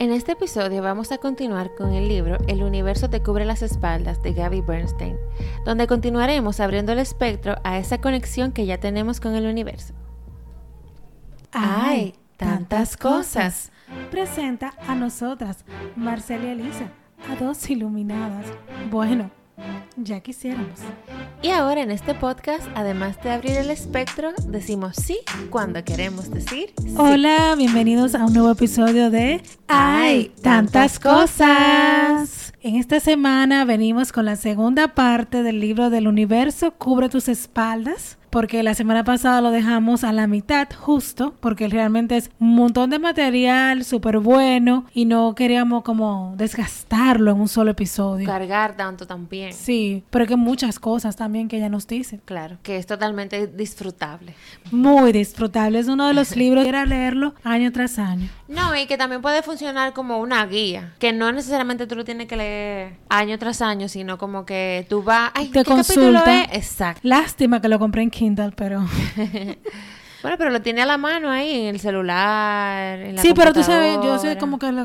En este episodio vamos a continuar con el libro El universo te cubre las espaldas de Gaby Bernstein, donde continuaremos abriendo el espectro a esa conexión que ya tenemos con el universo. ¡Ay! Tantas cosas. Presenta a nosotras, Marcela y Elisa, a dos iluminadas. Bueno, ya quisiéramos. Y ahora en este podcast, además de abrir el espectro, decimos sí cuando queremos decir sí. Hola, bienvenidos a un nuevo episodio de ¡Ay! Tantas cosas. En esta semana venimos con la segunda parte del libro del universo Cubre tus espaldas porque la semana pasada lo dejamos a la mitad justo, porque realmente es un montón de material súper bueno y no queríamos como desgastarlo en un solo episodio. Cargar tanto también. Sí, pero que muchas cosas también que ella nos dice. Claro, que es totalmente disfrutable. Muy disfrutable, es uno de los libros que era leerlo año tras año. No, y que también puede funcionar como una guía, que no necesariamente tú lo tienes que leer año tras año, sino como que tú vas, ay, Te ¿qué capítulo es? Exacto. Lástima que lo compré en Kindle, pero... Bueno, pero lo tiene a la mano ahí, en el celular, en la sí, pero tú sabes, yo soy como que... lo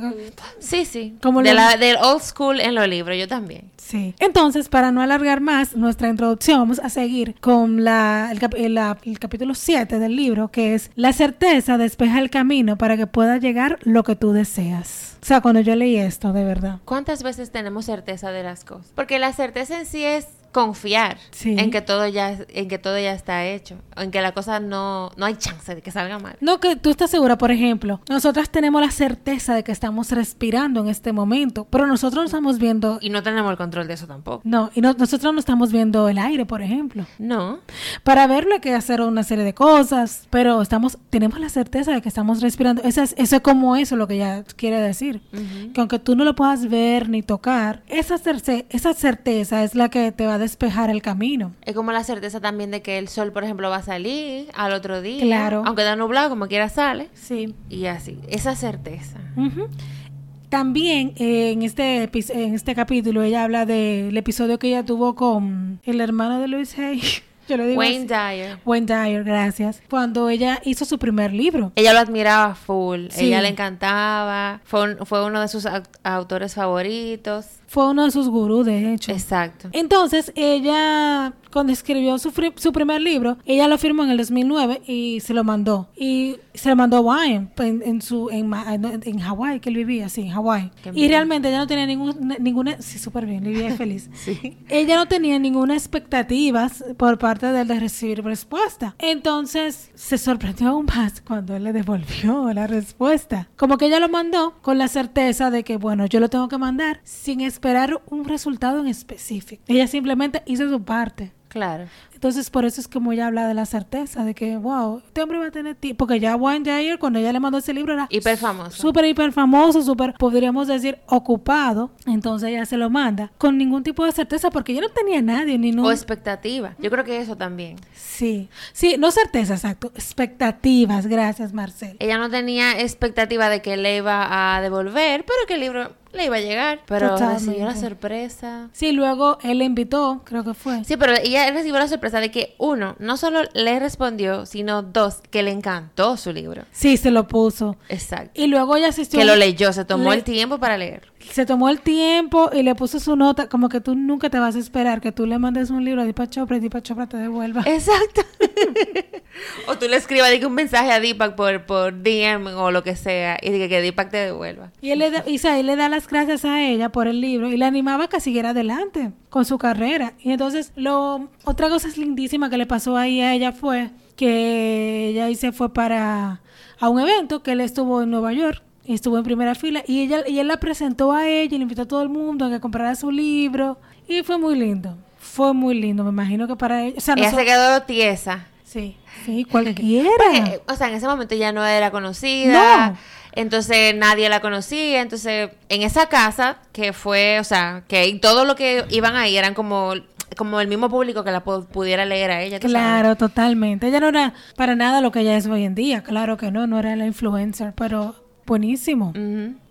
Sí, sí. Como de lo- la, del old school en los libros, yo también. Sí. Entonces, para no alargar más nuestra introducción, vamos a seguir con la, el, cap- el- la- el capítulo 7 del libro, que es La certeza despeja el camino para que pueda llegar lo que tú deseas. O sea, cuando yo leí esto, de verdad. ¿Cuántas veces tenemos certeza de las cosas? Porque la certeza en sí es confiar Sí. en que todo ya en que todo ya está hecho, en que la cosa no no hay chance de que salga mal. No, que tú estás segura, por ejemplo, nosotras tenemos la certeza de que estamos respirando en este momento, pero nosotros no estamos viendo... Y no tenemos el control de eso tampoco. No, y no- nosotros no estamos viendo el aire, por ejemplo. No. Para verlo hay que hacer una serie de cosas, pero estamos, tenemos la certeza de que estamos respirando. Eso es, eso es como eso lo que ella quiere decir. Que aunque tú no lo puedas ver ni tocar, esa, cerce- esa certeza es la que te va a despejar el camino. Es como la certeza también de que el sol, por ejemplo, va a salir al otro día. Claro. Aunque da nublado, como quiera sale. Sí. Y así. Esa certeza. También eh, en, este, en este capítulo ella habla del episodio que ella tuvo con el hermano de Louis Hay. Yo lo digo Wayne así. Dyer. Wayne Dyer, gracias. Cuando ella hizo su primer libro. Ella lo admiraba full. Sí. Ella le encantaba. Fue, un- fue uno de sus au- autores favoritos. Fue uno de sus gurús, de hecho. Exacto. Entonces, ella, cuando escribió su, su primer libro, ella lo firmó en el 2009 y se lo mandó. Y se lo mandó a Wayne, en, en, su, en, en, Hawái, que él vivía, sí, en Hawái. Y realmente ella no tenía ningún, ninguna, sí, súper bien, vivía feliz. Sí. Ella no tenía ninguna expectativa por parte de él de recibir respuesta. Entonces se sorprendió aún más cuando él le devolvió la respuesta. Como que ella lo mandó con la certeza de que, bueno, yo lo tengo que mandar sin esperar un resultado en específico. Ella simplemente hizo su parte. Claro. Entonces, por eso es como ella habla de la certeza, de que, wow, este hombre va a tener tiempo. Porque ya Wayne Dyer, cuando ella le mandó ese libro, era Hiper famoso. súper, hiper famoso, súper, podríamos decir, ocupado. Entonces ella se lo manda con ningún tipo de certeza, porque yo no tenía nadie, ni no. O expectativa. Yo creo que eso también. Sí, sí, no certeza, exacto. Expectativas, gracias, Marcel. Ella no tenía expectativa de que le iba a devolver, pero que el libro le iba a llegar. Pero Totalmente. recibió la sorpresa. Sí, luego él le invitó, creo que fue. Sí, pero ella recibió la sorpresa de que, uno, no solo le respondió, sino dos, que le encantó su libro. Sí, se lo puso. Exacto. Y luego ella asistió. Que lo leyó, se tomó Le- el tiempo para leer. Se tomó el tiempo y le puso su nota, como que tú nunca te vas a esperar que tú le mandes un libro a Deepak Chopra y Deepak Chopra te devuelva. Exacto. o tú le escribas diga, un mensaje a Deepak por, por DM o lo que sea y diga que Deepak te devuelva. Y él le, da, y, o sea, él le da las gracias a ella por el libro y le animaba a que siguiera adelante con su carrera. Y entonces, lo otra cosa lindísima que le pasó ahí a ella fue que ella ahí se fue para a un evento que él estuvo en Nueva York. Estuvo en primera fila y ella y él la presentó a ella y le invitó a todo el mundo a que comprara su libro y fue muy lindo. Fue muy lindo, me imagino que para ella, o sea, Ella noso- se quedó tiesa. sí, sí, cualquiera. Porque, o sea, en ese momento ya no era conocida. No. Entonces nadie la conocía. Entonces, en esa casa, que fue, o sea, que todo lo que iban ahí eran como, como el mismo público que la pu- pudiera leer a ella. sabes. Claro, totalmente. Ella no era para nada lo que ella es hoy en día. Claro que no, no era la influencer, pero buenísimo.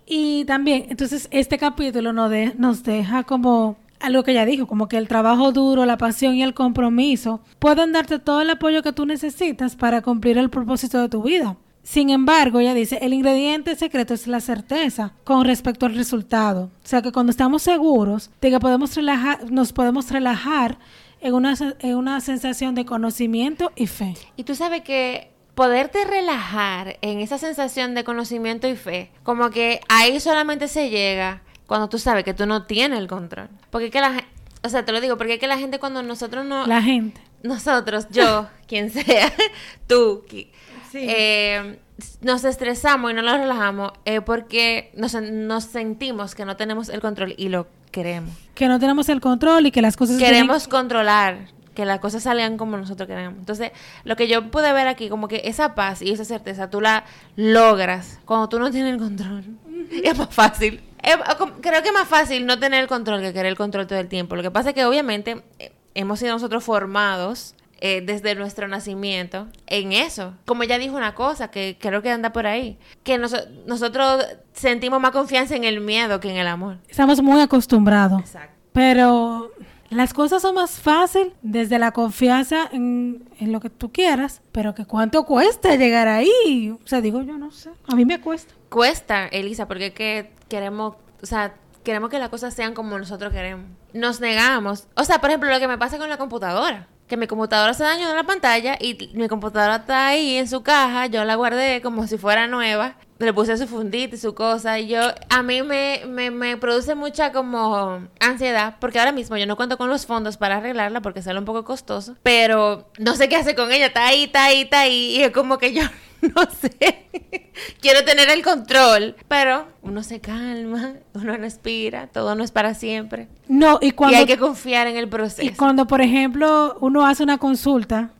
Y también, entonces, este capítulo nos, de- nos deja como algo que ella dijo, como que el trabajo duro, la pasión y el compromiso pueden darte todo el apoyo que tú necesitas para cumplir el propósito de tu vida. Sin embargo, ella dice, el ingrediente secreto es la certeza con respecto al resultado. O sea que cuando estamos seguros de que podemos relajar, nos podemos relajar en una, en una sensación de conocimiento y fe. Y tú sabes que poderte relajar en esa sensación de conocimiento y fe, como que ahí solamente se llega cuando tú sabes que tú no tienes el control. Porque que la o sea, te lo digo, porque es que la gente cuando nosotros no... La gente. Nosotros, yo, quien sea, tú, eh, nos estresamos y no nos relajamos eh, porque nos, nos sentimos que no tenemos el control y lo queremos. Que no tenemos el control y que las cosas... Queremos controlar que las cosas salgan como nosotros queremos. Entonces, lo que yo pude ver aquí, como que esa paz y esa certeza, tú la logras cuando tú no tienes el control. es más fácil. creo que es más fácil no tener el control que querer el control todo el tiempo. Lo que pasa es que obviamente eh, hemos sido nosotros formados eh, desde nuestro nacimiento en eso. Como ya dijo una cosa que creo que anda por ahí, que nosotros sentimos más confianza en el miedo que en el amor. Estamos muy acostumbrados. Exacto. Pero las cosas son más fáciles desde la confianza en, lo que tú quieras, pero que cuánto cuesta llegar ahí. O sea, digo yo no sé. A mí me cuesta. Cuesta, Elisa, porque que queremos, o sea, queremos que las cosas sean como nosotros queremos. Nos negamos. O sea, por ejemplo, lo que me pasa con la computadora que mi computadora se dañó en la pantalla y mi computadora está ahí en su caja, yo la guardé como si fuera nueva, le puse su fundita y su cosa y yo, a mí me, me, me, produce mucha como ansiedad porque ahora mismo yo no cuento con los fondos para arreglarla porque sale un poco costoso, pero no sé qué hacer con ella, está ahí, está ahí, está ahí y es como que yo no sé. Quiero tener el control, pero uno se calma, uno respira, todo no es para siempre. No, y cuando... Y hay que confiar en el proceso. Y cuando, por ejemplo, uno hace una consulta,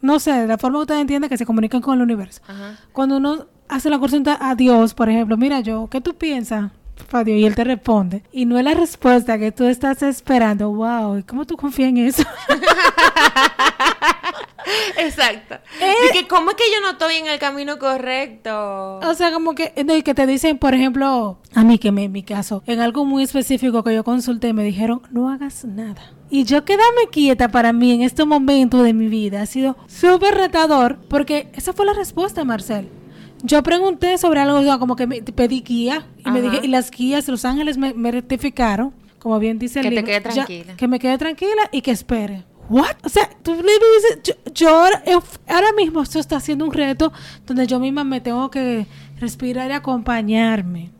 no sé, de la forma que usted entiende que se comunican con el universo. Cuando uno hace la consulta a Dios, por ejemplo, mira yo, ¿qué tú piensas? Dios, y él te responde. Y no es la respuesta que tú estás esperando. Wow, ¿cómo tú confías en eso? Exacto. Eh, que, ¿cómo es que yo no estoy en el camino correcto? O sea, como que, que te dicen, por ejemplo, a mí que me, en mi caso, en algo muy específico que yo consulté, me dijeron, no hagas nada. Y yo quedarme quieta para mí en este momento de mi vida ha sido súper retador porque esa fue la respuesta, Marcel. Yo pregunté sobre algo, como que me pedí guía y me dije, y las guías de Los Ángeles me, rectificaron, como bien dice el que libro. Que te quede tranquila. que me quede tranquila y que espere. ¿What? O sea, tú le dices, yo, ahora, mismo esto está haciendo un reto donde yo misma me tengo que respirar y acompañarme.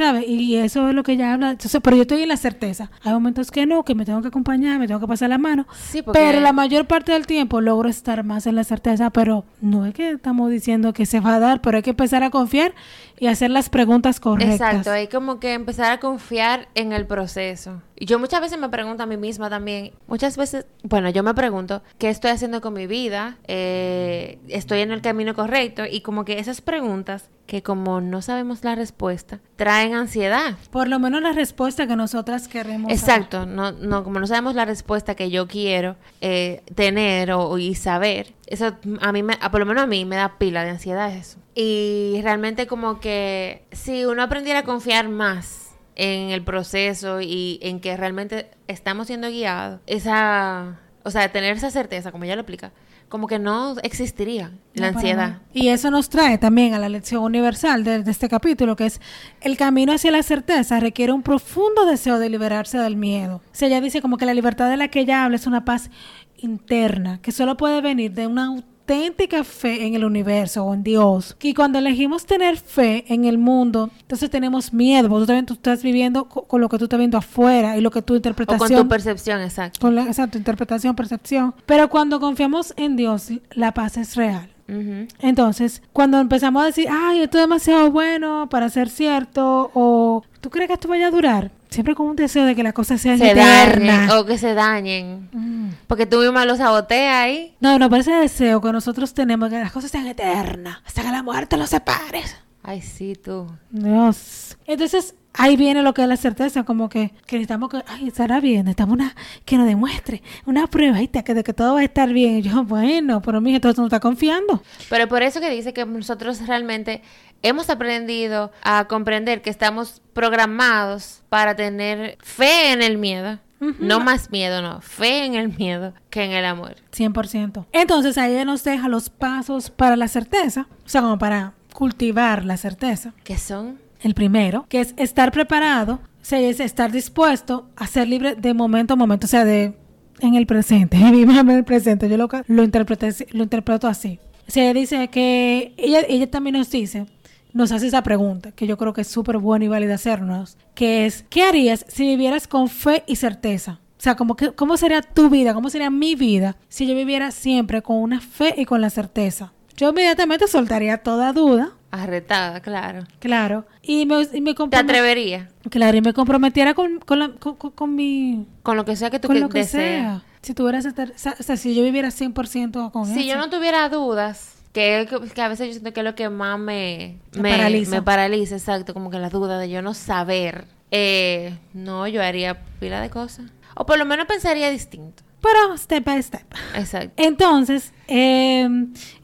¿Sabes? Y eso es lo que ella habla. Entonces, pero yo estoy en la certeza. Hay momentos que no, que me tengo que acompañar, me tengo que pasar la mano. Pero la mayor parte del tiempo logro estar más en la certeza. Pero no es que estamos diciendo que se va a dar, pero hay que empezar a confiar y hacer las preguntas correctas. Exacto, hay como que empezar a confiar en el proceso. Y yo muchas veces me pregunto a mí misma también, muchas veces, bueno, yo me pregunto, ¿qué estoy haciendo con mi vida? Eh, ¿Estoy en el camino correcto? Y como que esas preguntas que como no sabemos la respuesta, traen ansiedad. Por lo menos la respuesta que nosotras queremos. Exacto, no, no, como no sabemos la respuesta que yo quiero eh, tener o, y saber, eso a mí, me, por lo menos a mí me da pila de ansiedad eso. Y realmente como que si uno aprendiera a confiar más en el proceso y en que realmente estamos siendo guiados, esa, o sea, tener esa certeza, como ella lo explica, como que no existiría la ansiedad. Y eso nos trae también a la lección universal de, de, este capítulo, que es el camino hacia la certeza requiere un profundo deseo de liberarse del miedo. O sea, ella dice como que la libertad de la que ella habla es una paz interna, que solo puede venir de una auténtica fe en el universo o en Dios. Y cuando elegimos tener fe en el mundo, entonces tenemos miedo. Porque tú también tú estás viviendo con, lo que tú estás viendo afuera y lo que tu interpretación. O con tu percepción, exacto. Con la, exacto, interpretación, percepción. Pero cuando confiamos en Dios, la paz es real. Entonces, cuando empezamos a decir, ay, esto es demasiado bueno para ser cierto, o ¿tú crees que esto vaya a durar? Siempre con un deseo de que las cosas sean se eternas. o que se dañen. Mm. Porque tú misma lo saboteas ahí. No, no, pero ese deseo que nosotros tenemos, que las cosas sean eternas, hasta que la muerte los separe. Ay, sí, tú. Dios. Entonces, ahí viene lo que es la certeza, como que, que necesitamos que, ay, estará bien, necesitamos una, que nos demuestre, una prueba, que de que todo va a estar bien. Y yo, bueno, pero mi todo no está confiando. Pero por eso que dice que nosotros realmente hemos aprendido a comprender que estamos programados para tener fe en el miedo No más miedo, no. Fe en el miedo que en el amor. 100%. Entonces ahí nos deja los pasos para la certeza, o sea, como para cultivar la certeza. ¿Qué son? El primero, que es estar preparado, o sea, es estar dispuesto a ser libre de momento a momento, o sea, de en el presente, vivir en el presente. Yo lo, lo, interpreté, lo interpreto así. O sea, ella dice que, ella, ella también nos dice, nos hace esa pregunta, que yo creo que es súper buena y válida hacernos, que es, ¿qué harías si vivieras con fe y certeza? O sea, como que, ¿cómo sería tu vida? ¿Cómo sería mi vida si yo viviera siempre con una fe y con la certeza? Yo inmediatamente soltaría toda duda. Arretada, claro. Claro. Y me, y me ¿Te atrevería? Claro, y me comprometiera con, con, la, con, con, mi... Con lo que sea que tú con lo que sea. Si tuvieras... O sea, si yo viviera 100% con eso. Si yo no tuviera dudas que, que, a veces yo siento que es lo que más me, me, paraliza. Me paraliza, exacto, como que la duda de yo no saber. Eh, no, yo haría pila de cosas. O por lo menos pensaría distinto. Pero step by step. Exacto. Entonces, eh,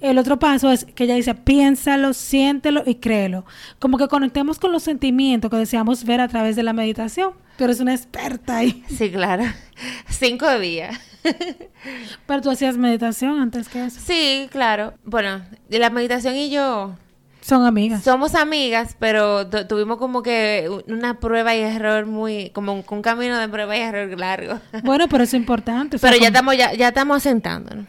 el otro paso es que ella dice, piénsalo, siéntelo y créelo. Como que conectemos con los sentimientos que deseamos ver a través de la meditación. Pero es una experta ahí. Sí, claro. Cinco días. Pero tú hacías meditación antes que eso. Sí, claro. Bueno, la meditación y yo son amigas. Somos amigas, pero tuvimos como que una prueba y error muy, como un, camino de prueba y error largo. Bueno, pero es importante. pero ya estamos, ya, ya estamos asentándonos.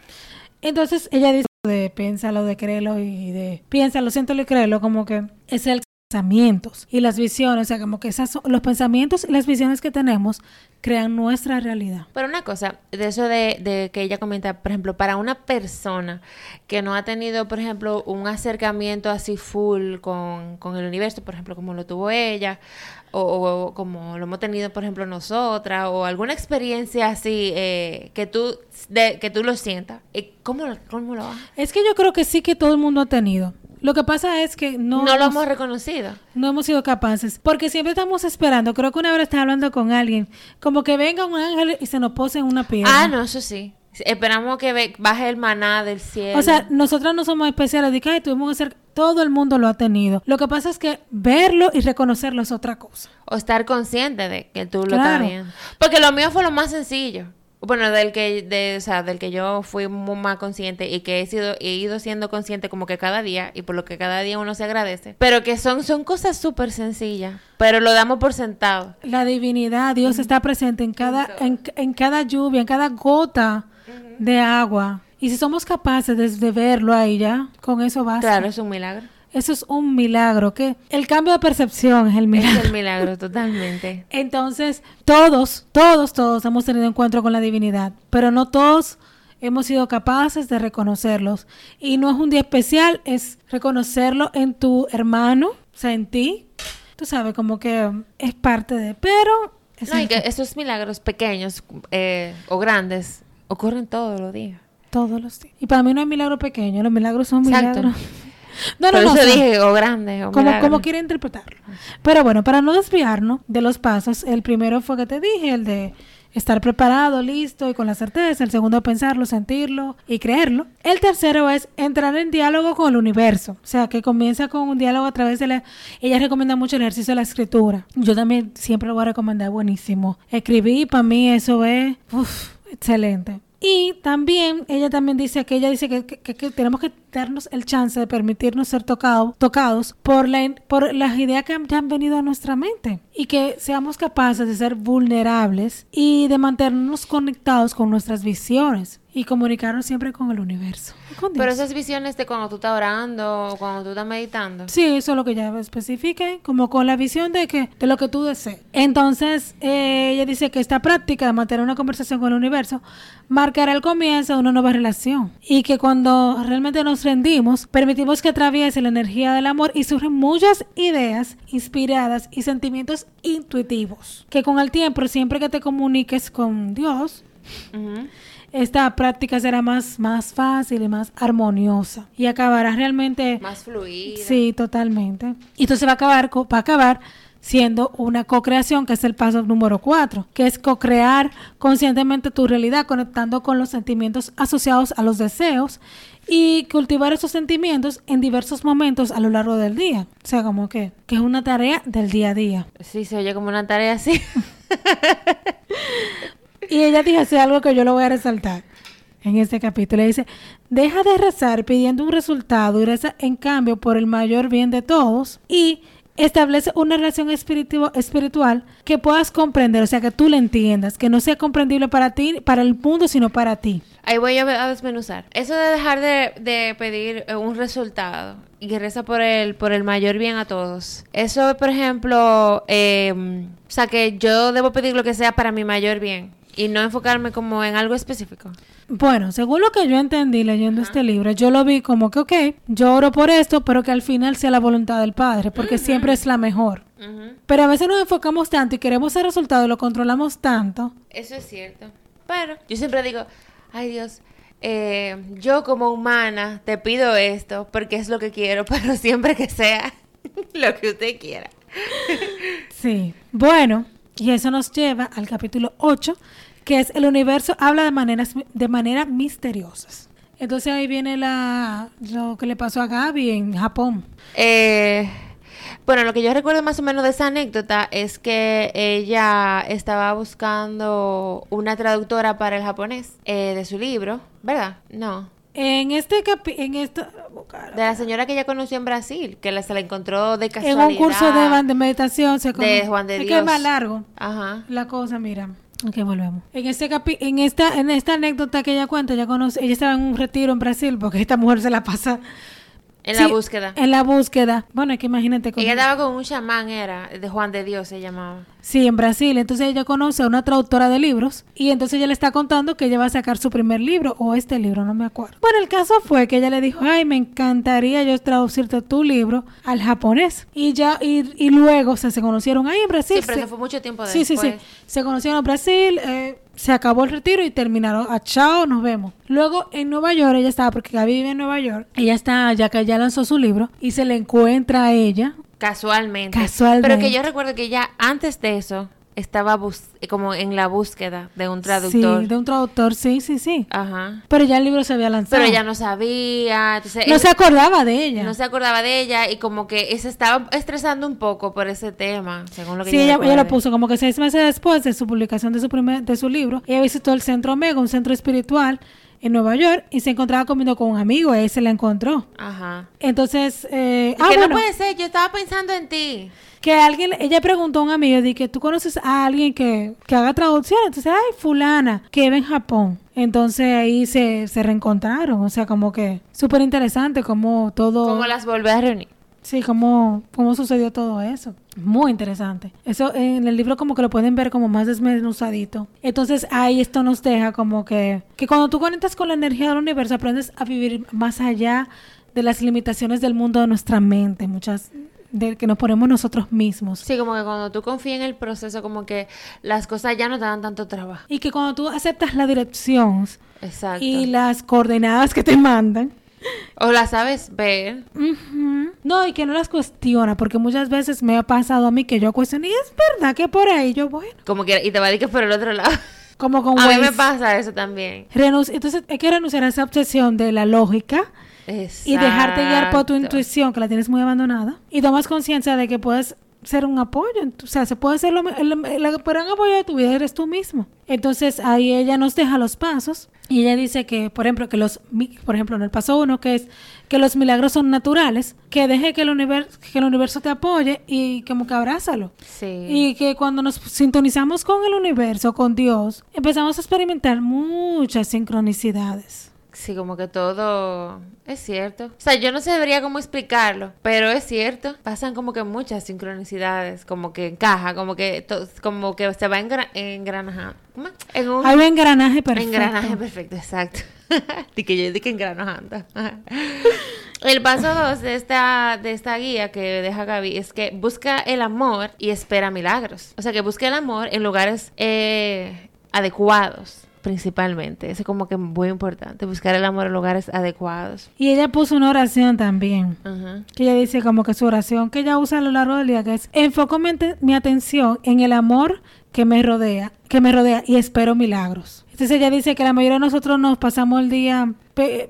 Entonces ella dice de piénsalo, de créelo y de piénsalo, siéntelo y créelo, como que es el pensamientos y las visiones, o sea, como que esas los pensamientos y las visiones que tenemos crean nuestra realidad. Pero una cosa, de eso de, de, que ella comenta, por ejemplo, para una persona que no ha tenido, por ejemplo, un acercamiento así full con, con el universo, por ejemplo, como lo tuvo ella, o, como lo hemos tenido, por ejemplo, nosotras, o alguna experiencia así eh, que tú de, que tú lo sientas, eh, ¿cómo, ¿cómo lo haces? Es que yo creo que sí que todo el mundo ha tenido. Lo que pasa es que no... No lo hemos reconocido. No hemos sido capaces. Porque siempre estamos esperando. Creo que una vez estaba hablando con alguien. Como que venga un ángel y se nos pose en una piedra. Ah, no, eso sí. Esperamos que baje el maná del cielo. O sea, nosotros no somos especiales. De que tuvimos que ser... Todo el mundo lo ha tenido. Lo que pasa es que verlo y reconocerlo es otra cosa. O estar consciente de que tú lo estás viendo. Porque lo mío fue lo más sencillo. Bueno, del que, de, o sea, del que yo fui muy más consciente y que he sido, he ido siendo consciente como que cada día y por lo que cada día uno se agradece. Pero que son, son cosas súper sencillas, pero lo damos por sentado. La divinidad, Dios está presente en cada, en, en cada lluvia, en cada gota de agua. Y si somos capaces de, de verlo ahí ya, con eso basta. Claro, es un milagro. Eso es un milagro, que el cambio de percepción es el milagro. Es el milagro, totalmente. Entonces, todos, todos, todos hemos tenido encuentro con la divinidad, pero no todos hemos sido capaces de reconocerlos. Y no es un día especial, es reconocerlo en tu hermano, o sea, en ti. Tú sabes, como que es parte de, pero... no, y que esos milagros pequeños eh, o grandes ocurren todos los días. Todos los días. Y para mí no hay milagro pequeño, los milagros son Exacto. milagros. No, no, no. Eso dije, o grande, o como, como quiere interpretarlo. Pero bueno, para no desviarnos de los pasos, el primero fue que te dije, el de estar preparado, listo y con la certeza. El segundo, pensarlo, sentirlo y creerlo. El tercero es entrar en diálogo con el universo. O sea, que comienza con un diálogo a través de la... Ella recomienda mucho el ejercicio de la escritura. Yo también siempre lo voy a recomendar, buenísimo. Escribí, para mí eso es... excelente. Y también, ella también dice que ella dice que, tenemos que darnos el chance de permitirnos ser tocado, tocados por, la, por las ideas que ya han venido a nuestra mente. Y que seamos capaces de ser vulnerables y de mantenernos conectados con nuestras visiones y comunicarnos siempre con el universo. Pero esas visiones de cuando tú estás orando o cuando tú estás meditando. Sí, eso es lo que ya especifique, como con la visión de que de lo que tú desees. Entonces, eh, ella dice que esta práctica de mantener una conversación con el universo marcará el comienzo de una nueva relación y que cuando realmente nos rendimos, permitimos que atraviese la energía del amor y surgen muchas ideas inspiradas y sentimientos intuitivos que con el tiempo, siempre que te comuniques con Dios, esta práctica será más, más fácil y más armoniosa y acabará realmente más fluida. Sí, totalmente. Y entonces va a acabar va a acabar siendo una co-creación, que es el paso número cuatro, que es co-crear conscientemente tu realidad, conectando con los sentimientos asociados a los deseos y cultivar esos sentimientos en diversos momentos a lo largo del día. O sea, como que, que es una tarea del día a día. Sí, se oye como una tarea así. Y ella dice algo que yo lo voy a resaltar en este capítulo. Dice, deja de rezar pidiendo un resultado y reza en cambio por el mayor bien de todos y establece una relación espiritu- espiritual que puedas comprender, o sea, que tú la entiendas, que no sea comprendible para ti, para el mundo, sino para ti. Ahí voy a desmenuzar. Eso de dejar de, de pedir eh, un resultado y que reza por el, por el mayor bien a todos. Eso, por ejemplo, eh, o sea, que yo debo pedir lo que sea para mi mayor bien y no enfocarme como en algo específico. Bueno, según lo que yo entendí leyendo este libro, yo lo vi como que, ok, yo oro por esto, pero que al final sea la voluntad del Padre, porque siempre es la mejor. Pero a veces nos enfocamos tanto y queremos el resultado y lo controlamos tanto. Eso es cierto. Pero yo siempre digo, ay Dios, eh, yo como humana te pido esto porque es lo que quiero, pero siempre que sea lo que usted quiera. Sí. Bueno, y eso nos lleva al capítulo 8, que es el universo habla de maneras de manera misteriosas. Entonces ahí viene la lo que le pasó a Gaby en Japón. Eh, bueno, lo que yo recuerdo más o menos de esa anécdota es que ella estaba buscando una traductora para el japonés eh, de su libro, ¿verdad? No. En este capi en esto De la señora que ella conoció en Brasil, que la, se la encontró de en casualidad. un curso de, de meditación se De Juan de es que Dios. es más largo. Ajá. La cosa, mira. Ok, volvemos. En este capi en esta, en esta anécdota que ella cuenta, ella conoce, ella estaba en un retiro en Brasil, porque esta mujer se la pasa En Sí, la búsqueda. En la búsqueda. Bueno, es que imagínate con Ella estaba con un chamán, era, de Juan de Dios se llamaba. Sí, en Brasil. Entonces ella conoce a una traductora de libros y entonces ella le está contando que ella va a sacar su primer libro o este libro, no me acuerdo. Bueno, el caso fue que ella le dijo, ay, me encantaría yo traducirte tu libro al japonés. Y ya, y, y luego o sea, se conocieron ahí en Brasil. Sí, pero se- fue mucho tiempo Sí, después. sí, sí. Se conocieron en Brasil, eh, se acabó el retiro y terminaron. A chao, nos vemos. Luego en Nueva York, ella estaba, porque Gaby vive en Nueva York, ella está, ya que ya lanzó su libro, y se le encuentra a ella. Casualmente. Casualmente. Pero que yo recuerdo que ella antes de eso estaba bus- como en la búsqueda de un traductor. Sí, de un traductor, sí, sí, sí. Ajá. Pero ya el libro se había lanzado. Pero ella no sabía. Entonces No él- se acordaba de ella. no se acordaba de ella y como que se estaba estresando un poco por ese tema, según lo que Sí, ella, ella lo puso como que seis meses después de su publicación de su primer, de su libro. Ella visitó el Centro Omega, un centro espiritual en Nueva York, y se encontraba comiendo con un amigo, y ahí se la encontró. Ajá. Entonces, eh, ah, que bueno, no puede ser, yo estaba pensando en ti. que alguien, ella preguntó a un amigo, de que tú conoces a alguien que, que haga traducción, entonces, ay, fulana, que vive en Japón. Entonces ahí se, se reencontraron, o sea, como que súper interesante como todo... Como las volví a reunir. Sí, cómo, cómo sucedió todo eso. Muy interesante. Eso en el libro como que lo pueden ver como más desmenuzadito. Entonces ahí esto nos deja como que, que cuando tú conectas con la energía del universo aprendes a vivir más allá de las limitaciones del mundo de nuestra mente, muchas de que nos ponemos nosotros mismos. Sí, como que cuando tú confías en el proceso, como que las cosas ya no te dan tanto trabajo. Y que cuando tú aceptas la dirección Exacto. y las coordenadas que te mandan, O la sabes ver. Ujú. No, y que no las cuestiona, porque muchas veces me ha pasado a mí que yo cuestiono, y es verdad que por ahí yo, bueno, Como que, y te va a decir que por el otro lado. como con A mí me Waze. pasa eso también. Renunci- Entonces hay que renunciar a esa obsesión de la lógica y dejarte guiar por tu Exacto. intuición, que la tienes muy abandonada, y tomas conciencia de que puedes ser un apoyo, o sea, se puede ser lo, el, el- el gran apoyo de tu vida, eres tú mismo. Entonces ahí ella nos deja los pasos y ella dice que, por ejemplo, que los, por ejemplo, en el paso uno, que es que los milagros son naturales, que deje que el universo, que el universo te apoye y como que abrázalo. Sí. Y que cuando nos sintonizamos con el universo, con Dios, empezamos a experimentar muchas sincronicidades. Sí, como que todo es cierto. O sea, yo no sabría cómo explicarlo, pero es cierto. Pasan como que muchas sincronicidades, como que encaja, como que to- como que se va engra engranajando. ¿Cómo? En un Hay un engranaje perfecto. engranaje perfecto, exacto. Di que yo di que engranajando. El paso dos de esta, de esta guía que deja Gaby es que busca el amor y espera milagros. O sea, que busca el amor en lugares eh, adecuados, principalmente. Eso es como que muy importante, buscar el amor en lugares adecuados. Y ella puso una oración también. Que ella dice como que su oración que ella usa a lo largo del día, que es enfoco mi, mi atención en el amor que me rodea, que me rodea y espero milagros. Entonces ella dice que la mayoría de nosotros nos pasamos el día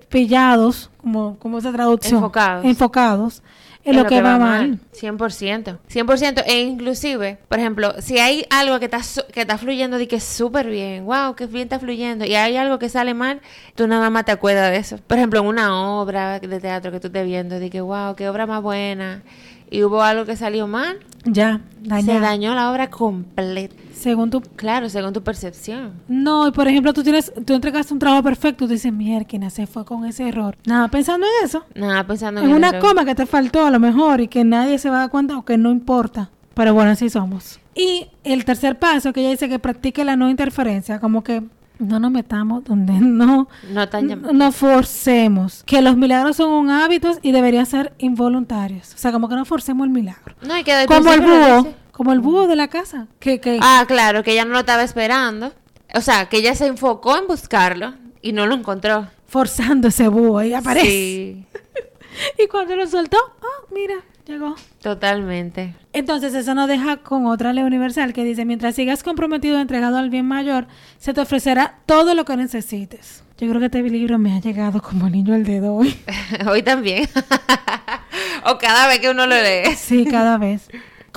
pillados, como, como esa traducción. Enfocados. Enfocados en lo, que, va, mal. 100%. 100%. E inclusive, por ejemplo, si hay algo que está, que está fluyendo de que es súper bien, wow, que bien está fluyendo, y hay algo que sale mal, tú nada más te acuerdas de eso. Por ejemplo, en una obra de teatro que tú estés viendo, de que wow, qué obra más buena, y hubo algo que salió mal, Ya, se dañado. dañó la obra completa. Según tu... Claro, según tu percepción. No, y por ejemplo, tú tienes, tú entregaste un trabajo perfecto, tú dices, mierda, se fue con ese error. Nada, pensando en eso. Nada, pensando en En una error. coma que te faltó a lo mejor y que nadie se va a dar cuenta o que no importa. Pero bueno, así somos. Y el tercer paso que ella dice que practique la no interferencia, como que no nos metamos donde no, No no forcemos. Que los milagros son un hábito y deberían ser involuntarios. O sea, como que no forcemos el milagro. No, y que Como el búho, como el búho de la casa. Que, que Ah, claro, que ella no lo estaba esperando. O sea, que ella se enfocó en buscarlo y no lo encontró. forzando ese búho y aparece. Sí, Y cuando lo soltó, ah, mira, llegó. totalmente. Entonces eso nos deja con otra ley universal que dice, mientras sigas comprometido y entregado al bien mayor, se te ofrecerá todo lo que necesites. Yo creo que este libro me ha llegado como niño al dedo hoy. Hoy también. o cada vez que uno lo lee. Sí, cada vez.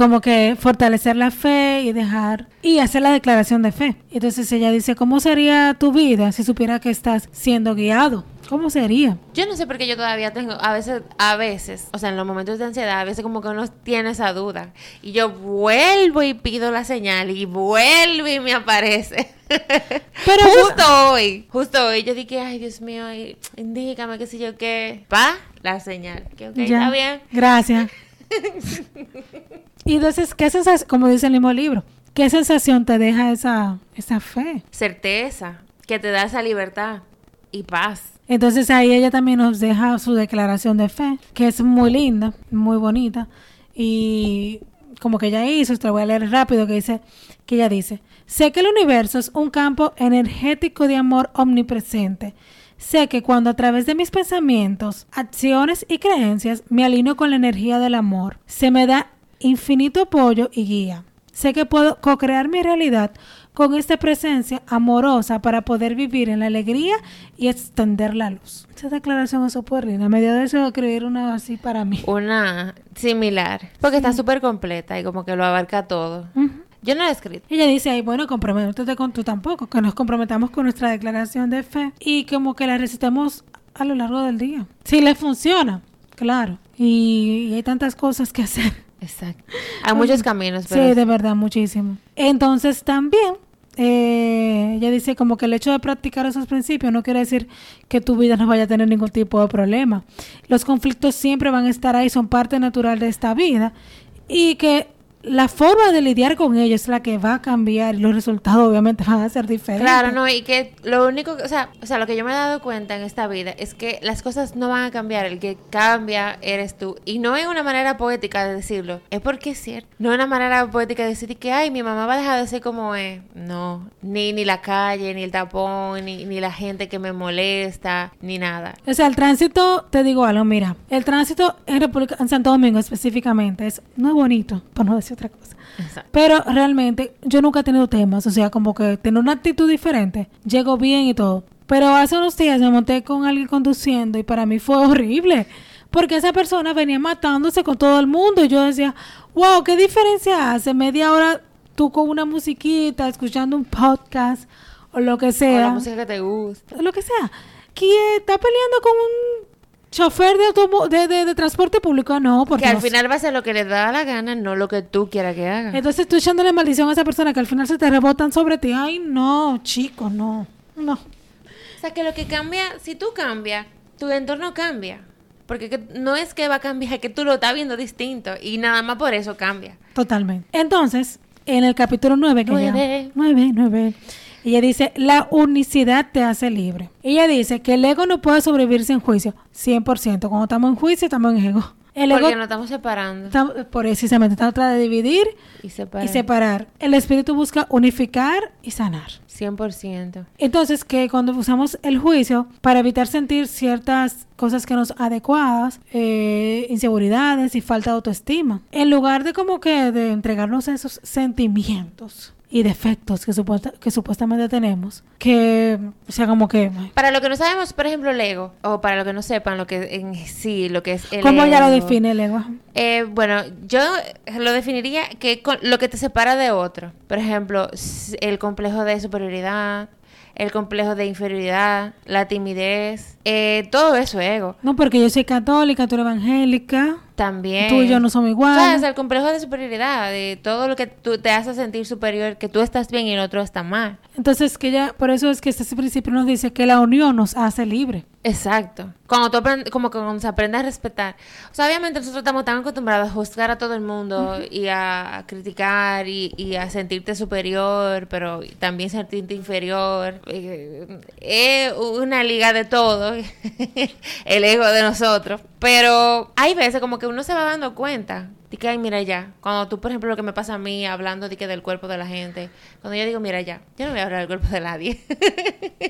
Como que fortalecer la fe y dejar y hacer la declaración de fe. Entonces ella dice, ¿cómo sería tu vida si supiera que estás siendo guiado? ¿Cómo sería? Yo no sé por qué yo todavía tengo, a veces, a veces, o sea, en los momentos de ansiedad, a veces como que uno tiene esa duda. Y yo vuelvo y pido la señal y vuelvo y me aparece. Pero justo hoy, justo hoy, yo dije, ay Dios mío, indícame qué sé yo qué. Pa, la señal. Que ok, Ya. está bien. Gracias. Y entonces, ¿qué sensación, como dice el mismo libro, qué sensación te deja esa, esa fe? Certeza, que te da esa libertad y paz. Entonces ahí ella también nos deja su declaración de fe, que es muy linda, muy bonita. Y como que ella hizo, te la voy a leer rápido, que dice, que ella dice, sé que el universo es un campo energético de amor omnipresente. Sé que cuando a través de mis pensamientos, acciones y creencias me alineo con la energía del amor, se me da infinito apoyo y guía. Sé que puedo co-crear mi realidad con esta presencia amorosa para poder vivir en la alegría y extender la luz. Esa declaración es súper linda. Me dio deseo de escribir una así para mí. Una similar, porque está súper completa y como que lo abarca todo. Ujú. Yo no la he escrito. Ella dice ahí, bueno, comprométete con tú tampoco, que nos comprometamos con nuestra declaración de fe y como que la recitemos a lo largo del día. Si le funciona, claro. Y, y hay tantas cosas que hacer. Exacto. Hay muchos caminos, pero Sí, de verdad, muchísimo. Entonces también, eh, ella dice como que el hecho de practicar esos principios no quiere decir que tu vida no vaya a tener ningún tipo de problema. Los conflictos siempre van a estar ahí, son parte natural de esta vida y que la forma de lidiar con ellos es la que va a cambiar y los resultados obviamente van a ser diferentes. Claro, no, y que lo único, que- o sea, o sea, lo que yo me he dado cuenta en esta vida es que las cosas no van a cambiar, el que cambia eres tú. Y no es una manera poética de decirlo, es porque es cierto. No es una manera poética de decir que, ay, mi mamá va a dejar de ser como es. No, ni, ni la calle, ni el tapón, ni, ni la gente que me molesta, ni nada. O sea, el tránsito, te digo algo, mira, el tránsito en República, en Santo Domingo específicamente, es no es bonito, por no decir otra cosa. Exacto. Pero realmente yo nunca he tenido temas, o sea, como que tener una actitud diferente, llego bien y todo. Pero hace unos días me monté con alguien conduciendo y para mí fue horrible, porque esa persona venía matándose con todo el mundo y yo decía, wow, ¿qué diferencia hace media hora tú con una musiquita, escuchando un podcast o lo que O la sea? música que te gusta. lo que sea, que está peleando con un chofer de, de, de, de transporte público, no, porque Que al no- final va a ser lo que le da la gana, no lo que tú quieras que haga. Entonces tú echándole maldición a esa persona que al final se te rebotan sobre ti. Ay, no, chico, no, no. O sea, que lo que cambia, si tú cambias, tu entorno cambia. Porque que- no es que va a cambiar, es que tú lo estás viendo distinto y nada más por eso cambia. Totalmente. Entonces, en el capítulo 9, que Nueve. ya... 9, 9. Ella dice, la unicidad te hace libre. Ella dice que el ego no puede sobrevivir sin juicio. 100%. Cuando estamos en juicio, estamos en ego. El ego... Porque nos estamos separando está- precisamente, está tratando de dividir y separando. y separar. El espíritu busca unificar y sanar. 100%. Entonces, que cuando usamos el juicio para evitar sentir ciertas cosas que nos adecuadas, eh, inseguridades y falta de autoestima, en lugar de como que de entregarnos a esos sentimientos y defectos que, supuesta- que supuestamente tenemos, que, o sea, como que... Para lo que no sabemos, por ejemplo, el ego, o para lo que no sepan lo que en sí, lo que es el ¿Cómo ella lo define el ego? Eh, bueno, yo lo definiría que con lo que te separa de otro. Por ejemplo, el complejo de superioridad, el complejo de inferioridad, la timidez, eh, todo eso es ego. No, porque yo soy católica, tú eres evangélica, También. tú y yo no somos O iguales. sea, es el complejo de superioridad, de todo lo que tú te hace sentir superior, que tú estás bien y el otro está mal. Entonces, que ya, por eso es que este principio nos dice que la unión nos hace libre. Exacto. Cuando tú aprendes, como que cuando se aprende a respetar. O sea, obviamente nosotros estamos tan acostumbrados a juzgar a todo el mundo y a criticar y, y a sentirte superior, pero también sentirte inferior. Eh, Es una liga de todo, el ego de nosotros. Pero hay veces como que uno se va dando cuenta de que, ay, mira ya. Cuando tú, por ejemplo, lo que me pasa a mí hablando de que del cuerpo de la gente, cuando yo digo, mira ya, yo no voy a hablar del cuerpo de nadie.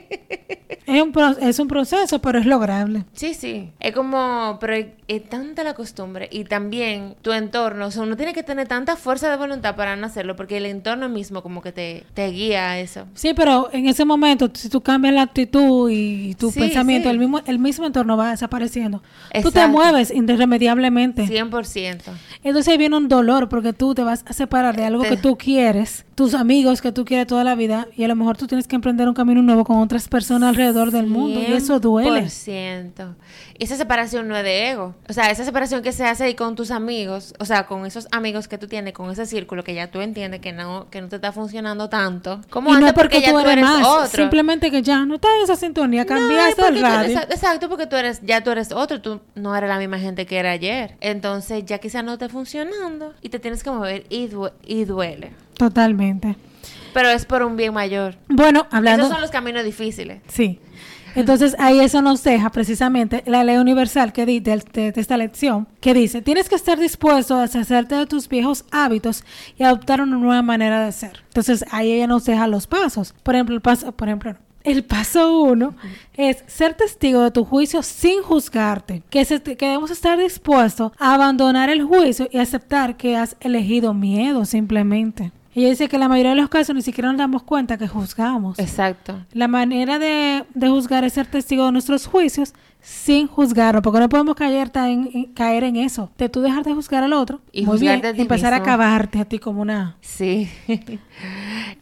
Es un, pro- es un proceso, pero es lograble. Sí, sí. Es como, pero es, es tanta la costumbre y también tu entorno. O sea, uno tiene que tener tanta fuerza de voluntad para no hacerlo porque el entorno mismo como que te, te guía a eso. Sí, pero en ese momento, si tú cambias la actitud y tu Sí, pensamiento, sí. el mismo el mismo entorno va desapareciendo. Tú te Exacto. mueves irremediablemente. 100%. Entonces viene un dolor porque tú te vas a separar de algo Te- que tú quieres, tus amigos que tú quieres toda la vida, y a lo mejor tú tienes que emprender un camino nuevo con otras personas alrededor del mundo, y eso duele. 100%. Y esa separación no es de ego. O sea, esa separación que se hace ahí con tus amigos, o sea, con esos amigos que tú tienes, con ese círculo que ya tú entiendes que no, que no te está funcionando tanto. Como y no es porque ya tú eres más, otro. simplemente que ya no estás en esa sintonía, No, cambiaste porque el tú- radio. exacto, exacto, porque tú eres, ya tú eres otro, tú no eres la misma gente que era ayer. Entonces ya quizás no esté funcionando y te tienes que mover y, due- y duele. Totalmente. Pero es por un bien mayor. Bueno, hablando... Esos son los caminos difíciles. Sí. Entonces ahí eso nos deja precisamente la ley universal que di- de, de- de esta lección, que dice, tienes que estar dispuesto a deshacerte de tus viejos hábitos y adoptar una nueva manera de ser. Entonces ahí ella nos deja los pasos. Por ejemplo, el paso, por ejemplo, el paso uno es ser testigo de tu juicio sin juzgarte, que, se- que debemos estar dispuestos a abandonar el juicio y aceptar que has elegido miedo simplemente. Ella dice que en la mayoría de los casos ni siquiera nos damos cuenta que juzgamos. Exacto. La manera de, de juzgar es ser testigo de nuestros juicios sin juzgarlo, porque no podemos caer, en, en- caer en eso, de tú dejar de juzgar al otro Y muy bien, a empezar a acabarte a ti como una... Sí.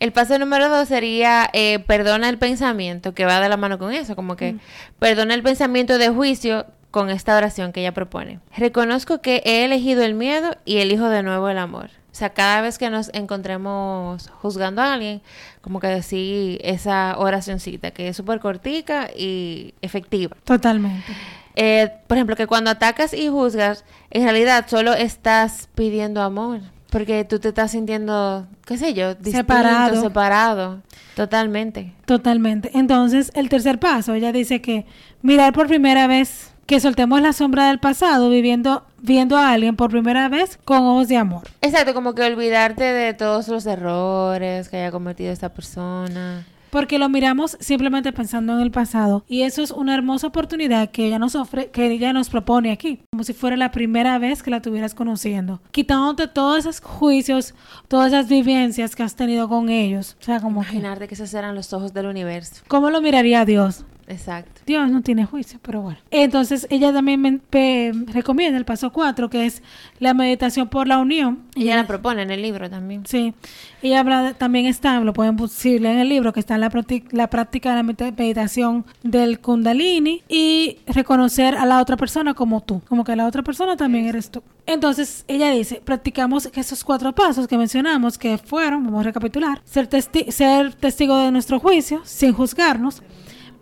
El paso número dos sería eh, perdona el pensamiento, que va de la mano con eso, como que perdona el pensamiento de juicio con esta oración que ella propone. Reconozco que he elegido el miedo y elijo de nuevo el amor. O sea, cada vez que nos encontremos juzgando a alguien, como que decir esa oracioncita, que es súper cortica y efectiva. Totalmente. Eh, por ejemplo, que cuando atacas y juzgas, en realidad solo estás pidiendo amor. Porque tú te estás sintiendo, qué sé yo, distinto, Separado. separado. Totalmente. Totalmente. Entonces, el tercer paso, ella dice que mirar por primera vez, que soltemos la sombra del pasado, viviendo, viendo a alguien por primera vez con ojos de amor. Exacto, como que olvidarte de todos los errores que haya cometido esta persona. Porque lo miramos simplemente pensando en el pasado. Y eso es una hermosa oportunidad que ella nos ofre, que ella nos propone aquí. Como si fuera la primera vez que la estuvieras conociendo. Quitándote todos esos juicios, todas esas vivencias que has tenido con ellos. O sea, como que, Imaginarte que esos eran los ojos del universo. ¿Cómo lo miraría Dios? Exacto. Dios no tiene juicio, pero bueno. Entonces ella también me, pe- recomienda el paso 4, que es la meditación por la unión. Ella la propone en el libro también. Sí, ella habla también está, lo pueden buscar en el libro, que está en la, la práctica de la medita- meditación del Kundalini y reconocer a la otra persona como tú, como que la otra persona también eres tú. Entonces ella dice, practicamos esos cuatro pasos que mencionamos, que fueron, vamos a recapitular, ser, testi- ser testigo de nuestro juicio sin juzgarnos,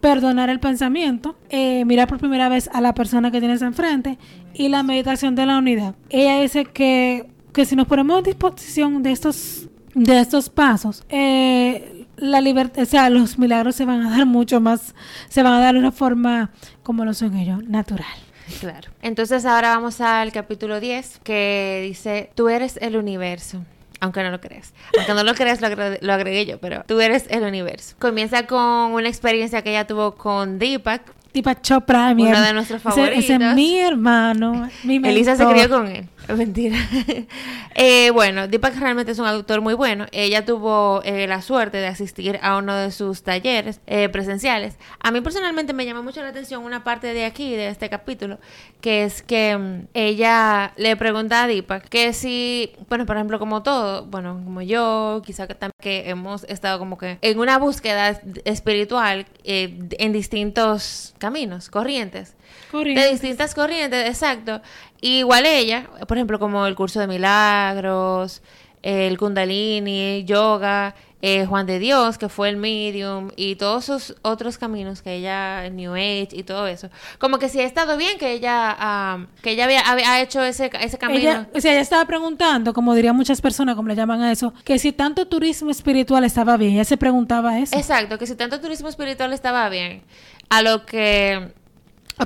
perdonar el pensamiento, eh, mirar por primera vez a la persona que tienes enfrente y la meditación de la unidad. Ella dice que, que si nos ponemos a disposición de estos, de estos pasos, eh, la libertad, o sea, los milagros se van a dar mucho más, se van a dar de una forma como lo son ellos, natural. Claro. Entonces ahora vamos al capítulo 10 que dice, tú eres el universo. Aunque no lo creas. Aunque no lo creas, lo, agre- lo agregué yo, pero tú eres el universo. Comienza con una experiencia que ella tuvo con Deepak. Deepak Chopra, mi Uno de nuestros ese- Ese, es favoritos. mi hermano, mi Elisa se crió con él. Mentira. Eh, bueno, Deepak realmente es un autor muy bueno. Ella tuvo eh, la suerte de asistir a uno de sus talleres eh, presenciales. A mí personalmente me llamó mucho la atención una parte de aquí, de este capítulo, que es que mm, ella le pregunta a Deepak que si, bueno, por ejemplo, como todo, bueno, como yo, quizá que también que hemos estado como que en una búsqueda espiritual en distintos caminos, corrientes. Corriente. De distintas corrientes, exacto. Y igual ella, por ejemplo, como el curso de milagros, el kundalini, yoga, eh, Juan de Dios, que fue el medium, y todos esos otros caminos que ella, el New Age y todo eso. Como que si ha estado bien que ella, que ella había, había- ha hecho ese, ese camino. Ella, o sea, ella estaba preguntando, como dirían muchas personas, como le llaman a eso, que si tanto turismo espiritual estaba bien. Ella se preguntaba eso. Exacto, que si tanto turismo espiritual estaba bien, a lo que...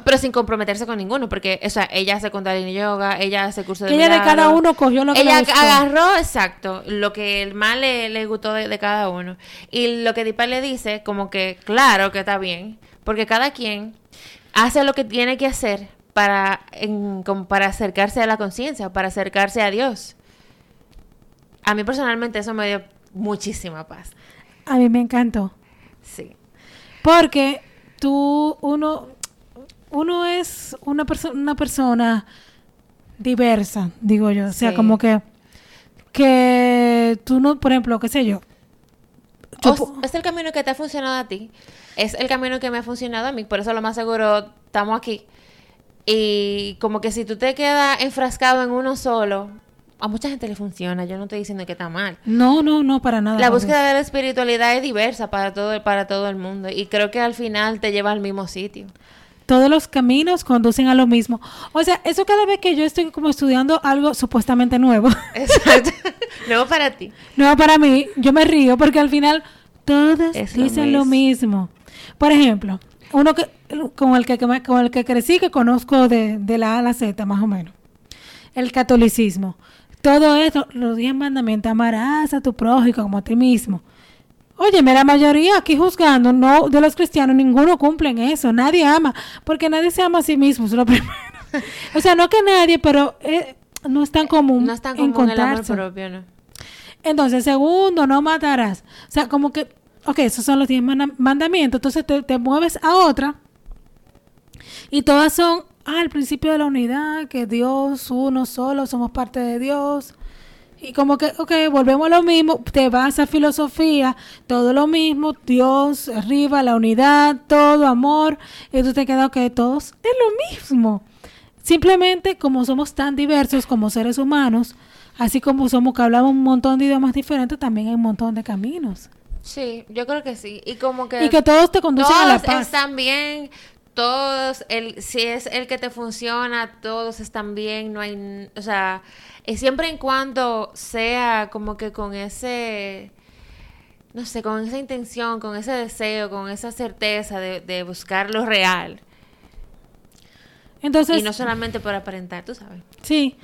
Pero sin comprometerse con ninguno, porque, o sea, ella hace Kundalini Yoga, ella hace curso de ella de cada uno cogió lo que Ella le gustó. agarró, exacto, lo que el más le, le gustó de, de cada uno. Y lo que Dipa le dice, como que, claro que está bien, porque cada quien hace lo que tiene que hacer para, en- como para acercarse a la conciencia, para acercarse a Dios. A mí personalmente eso me dio muchísima paz. A mí me encantó. Sí. Porque tú, uno, uno es una, perso- una persona diversa, digo yo. O sea, Sí. como que, que tú no, por ejemplo, qué sé yo. yo O es el camino que te ha funcionado a ti. Es el camino que me ha funcionado a mí. Por eso lo más seguro estamos aquí. Y como que si tú te quedas enfrascado en uno solo, a mucha gente le funciona. Yo no estoy diciendo que está mal. no, no, no, para nada. La búsqueda de la espiritualidad es diversa para todo, para todo el mundo. Y creo que al final te lleva al mismo sitio. todos los caminos conducen a lo mismo. O sea, eso cada vez que yo estoy como estudiando algo supuestamente nuevo, Exacto. Luego para ti. nuevo para mí, yo me río porque al final todas Es lo dicen lo mismo. Por ejemplo, uno que con el que, con el que crecí que conozco de, de la A a la Z más o menos. El catolicismo. Todo esto, los diez mandamientos, amarás a tu prójimo como a ti mismo. Óyeme, la mayoría aquí juzgando, no de los cristianos, ninguno cumplen eso, nadie ama, porque nadie se ama a sí mismo, es lo primero. o sea, no que nadie, pero eh, no es tan común No es tan común el amor encontrarse. propio, ¿no? Entonces, segundo, no matarás. O sea, como que, ok, esos son los diez manda- mandamientos, entonces te, te mueves a otra y todas son, ah, el principio de la unidad, que Dios, uno solo, somos parte de Dios. Y como que, ok, volvemos a lo mismo, te vas a filosofía, todo lo mismo, Dios, arriba, la unidad, todo, amor, y tú te quedas, ok, todos es lo mismo. Simplemente como somos tan diversos como seres humanos, así como somos que hablamos un montón de idiomas diferentes, también hay un montón de caminos. Sí, yo creo que sí. Y como que... Y que todos te conducen a la paz. están bien, todos, el, si es el que te funciona, todos están bien, no hay, o sea, y siempre en cuando sea como que con ese, no sé, con esa intención, con ese deseo, con esa certeza de, de buscar lo real. Entonces, y no solamente por aparentar, tú sabes. sí.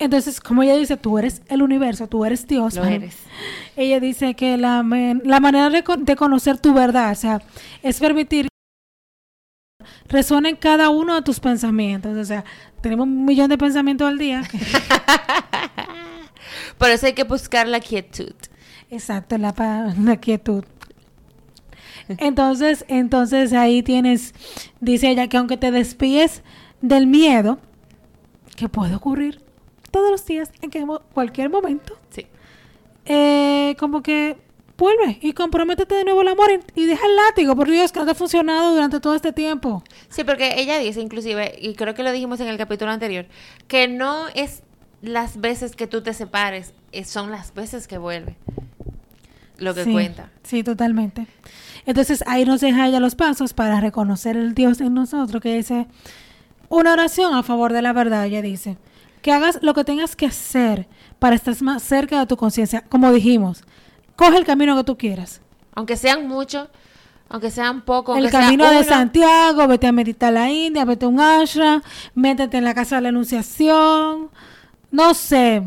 Entonces, como ella dice, tú eres el universo, tú eres Dios. Lo eres. Ella dice que la, la manera de conocer tu verdad, o sea, es permitir resuena en cada uno de tus pensamientos. O sea, tenemos un millón de pensamientos al día. Por eso hay que buscar la quietud. Exacto, la, la quietud. Entonces, entonces ahí tienes, dice ella, que aunque te despides del miedo, que puede ocurrir todos los días, en cualquier momento, Sí. eh, como que vuelve y comprométete de nuevo al amor y, y deja el látigo, por Dios, que no te ha funcionado durante todo este tiempo. Sí, porque ella dice inclusive, y creo que lo dijimos en el capítulo anterior, que no es las veces que tú te separes, son las veces que vuelve. Lo que Sí, cuenta. Sí, totalmente. Entonces ahí nos deja ella los pasos para reconocer el Dios en nosotros, que dice una oración a favor de la verdad, ella dice, que hagas lo que tengas que hacer para estar más cerca de tu conciencia, como dijimos, coge el camino que tú quieras. Aunque sean muchos, aunque sean pocos, el camino de uno, Santiago, vete a meditar a la India, vete a un ashram, métete en la casa de la Anunciación, no sé,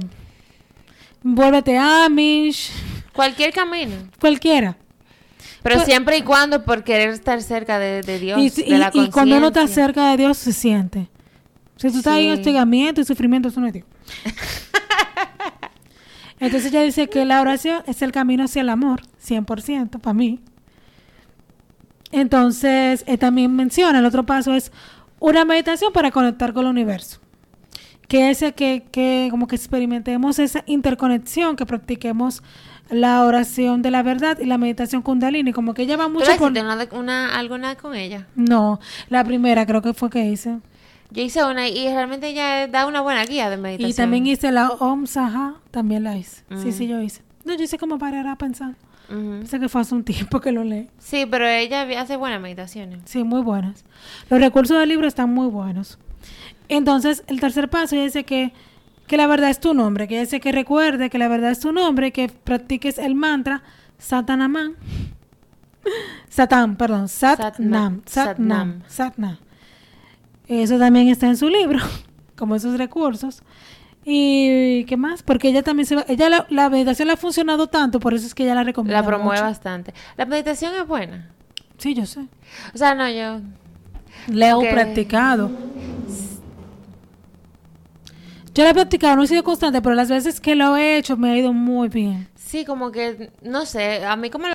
vuélvete Amish, Cualquier camino. cualquiera. Pero Pues- siempre y cuando por querer estar cerca de, de Dios, Y, de la y- y cuando uno está cerca de Dios, se siente. Si tú estás en Sí. hostigamiento y sufrimiento, eso no es Dios. Entonces ella dice que la oración es el camino hacia el amor, 100% para mí. Entonces, eh, también menciona, el otro paso es una meditación para conectar con el universo. Que es que, que como que experimentemos esa interconexión, que practiquemos la oración de la verdad y la meditación kundalini, como que ella va ¿Tú mucho una, una, alguna con ella? No, la primera creo que fue que hice. Yo hice una y realmente ella da una buena guía de meditación. Y también hice la Om Saha, también la hice. Sí, Mm. sí, yo hice. No, yo hice como para a pensar. Pensé que fue hace un tiempo que lo leí. Sí, pero ella hace buenas meditaciones. Sí, muy buenas. Los recursos del libro están muy buenos. Entonces, el tercer paso ella dice que, que la verdad es tu nombre, que ella dice que recuerde que la verdad es tu nombre, que practiques el mantra Satanaman. Satán, perdón, Satnam, Satnam, Satnam. Eso también está en su libro, como esos recursos. ¿Y qué más? Porque ella también se va, ella la, la meditación le ha funcionado tanto, por eso es que ella la recomienda La promueve mucho. bastante. La meditación es buena. Sí, yo sé. O sea, no, yo... Le he practicado. Yo la he practicado, no he sido constante, pero las veces que lo he hecho me ha ido muy bien. Sí, como que, no sé, a mí como...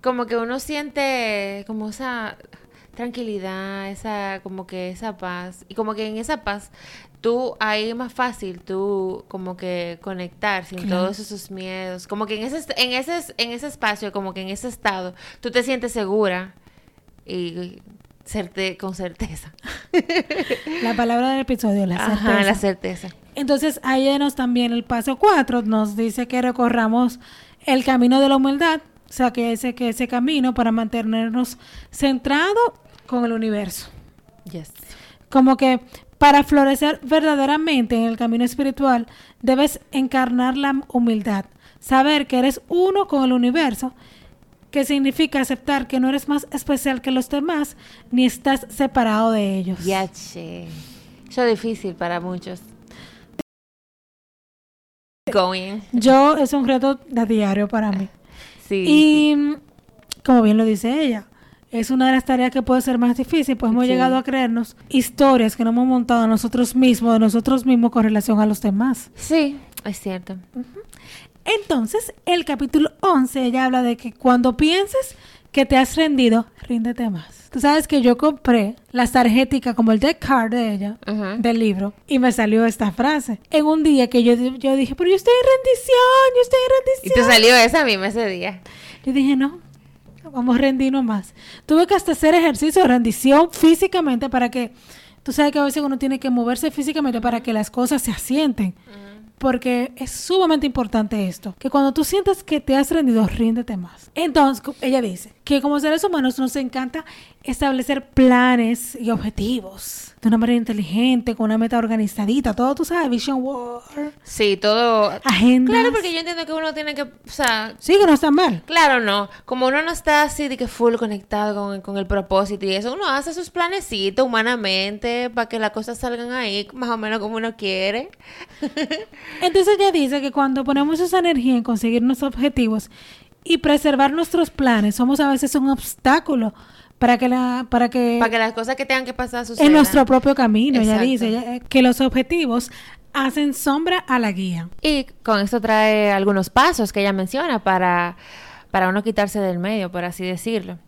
Como que uno siente como esa tranquilidad, esa, como que esa paz. Y como que en esa paz, tú, ahí es más fácil tú como que conectar sin Claro. todos esos miedos. Como que en ese, en ese, en ese espacio, como que en ese estado, tú te sientes segura y certe, con certeza. La palabra del episodio, la Ajá, certeza. la certeza. Entonces, ahí nos también el paso 4 nos dice que recorramos el camino de la humildad, o sea, que ese, que ese camino para mantenernos centrados con el universo. Yes. Como que para florecer verdaderamente en el camino espiritual, debes encarnar la humildad, saber que eres uno con el universo, que significa aceptar que no eres más especial que los demás, ni estás separado de ellos. Yache. Eso es difícil para muchos. Going. Yo es un reto de diario para mí. Sí. Y como bien lo dice ella, es una de las tareas que puede ser más difícil, pues hemos Sí. llegado a creernos historias que no hemos montado nosotros mismos, de nosotros mismos con relación a los demás. Sí, es cierto. Entonces, el capítulo 11, ella habla de que cuando pienses que te has rendido, ríndete más. Tú sabes que yo compré las tarjeticas como el deck card de ella, del libro, y me salió esta frase. En un día que yo, yo dije, pero yo estoy en rendición, yo estoy en Y rendición. te salió esa misma ese día. Yo dije, no, vamos a rendirnos más. Tuve que hasta hacer ejercicio de rendición físicamente para que, tú sabes que a veces uno tiene que moverse físicamente para que las cosas se asienten. Porque es sumamente importante esto, que cuando tú sientas que te has rendido, ríndete más. Entonces, ella dice que como seres humanos nos encanta establecer planes y objetivos de una manera inteligente, con una meta organizadita, todo tú sabes, vision board, Sí, todo. agendas. Claro, porque yo entiendo que uno tiene que. O sea, Sí, que no está mal. Claro, no. Como uno no está así de que full conectado con, con el propósito y eso, uno hace sus planecitos humanamente para que las cosas salgan ahí más o menos como uno quiere. Entonces ella dice que cuando ponemos esa energía en conseguir nuestros objetivos y preservar nuestros planes, somos a veces un obstáculo para que la para que, Para que las cosas que tengan que pasar sucedan. en nuestro propio camino. Ella Exacto. dice ella, eh, que los objetivos hacen sombra a la guía. Y con esto trae algunos pasos que ella menciona para, para uno quitarse del medio, por así decirlo.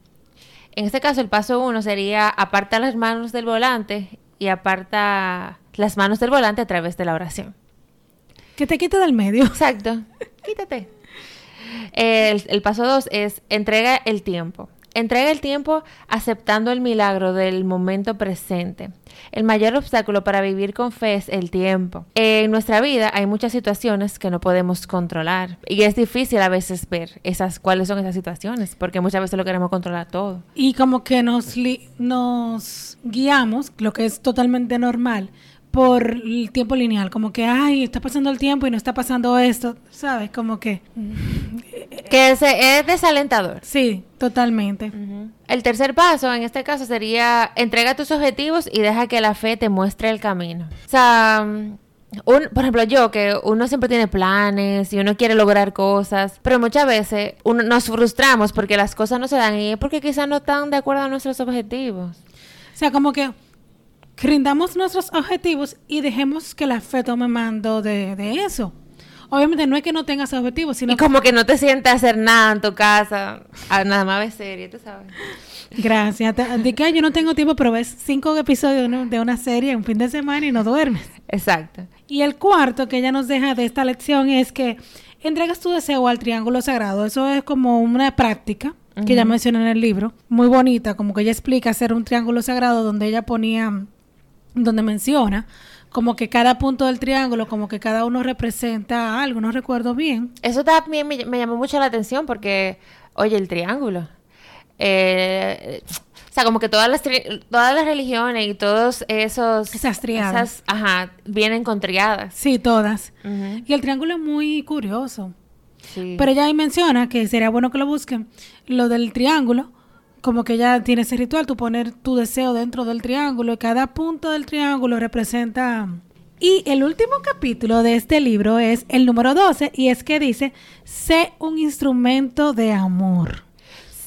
En este caso, el paso uno sería aparta las manos del volante y aparta las manos del volante a través de la oración. Que te quite del medio. Exacto. Quítate. El, el paso dos es entrega el tiempo. Entrega el tiempo aceptando el milagro del momento presente. El mayor obstáculo para vivir con fe es el tiempo. En nuestra vida hay muchas situaciones que no podemos controlar y es difícil a veces ver esas cuáles son esas situaciones porque muchas veces lo queremos controlar todo. Y como que nos, nos guiamos, lo que es totalmente normal, por el tiempo lineal. Como que, ay, está pasando el tiempo y no está pasando esto. ¿Sabes? Como que... Que se- es desalentador. Sí, totalmente. El tercer paso en este caso sería entrega tus objetivos y deja que la fe te muestre el camino. O sea, mm, un, por ejemplo, yo, que uno siempre tiene planes y uno quiere lograr cosas, pero muchas veces uno, nos frustramos porque las cosas no se dan y es porque quizás no están de acuerdo a nuestros objetivos. O sea, como que rindamos nuestros objetivos y dejemos que la fe tome mando de, de eso. Obviamente no es que no tengas objetivos, sino Y como que no te sientes a hacer nada en tu casa, a nada más ver serie, tú sabes. Gracias. De que "Ay, yo no tengo tiempo, pero ves cinco episodios de una serie un fin de semana y no duermes. Exacto. Y el cuarto que ella nos deja de esta lección es que entregas tu deseo al triángulo sagrado. Eso es como una práctica que ella menciona en el libro, muy bonita, como que ella explica hacer un triángulo sagrado donde ella ponía, donde menciona como que cada punto del triángulo, como que cada uno representa algo, no recuerdo bien. Eso también me, me llamó mucho la atención porque, oye, el triángulo. Eh, o sea, como que todas las, tri- todas las religiones y todos esos... Esas triadas. esas, ajá, vienen con triadas. Sí, todas. Y el triángulo es muy curioso. sí. Pero ella ahí menciona que sería bueno que lo busquen, lo del triángulo, como que ya tiene ese ritual, tú poner tu deseo dentro del triángulo y cada punto del triángulo representa... Y el último capítulo de este libro es el número 12 y es que dice, sé un instrumento de amor.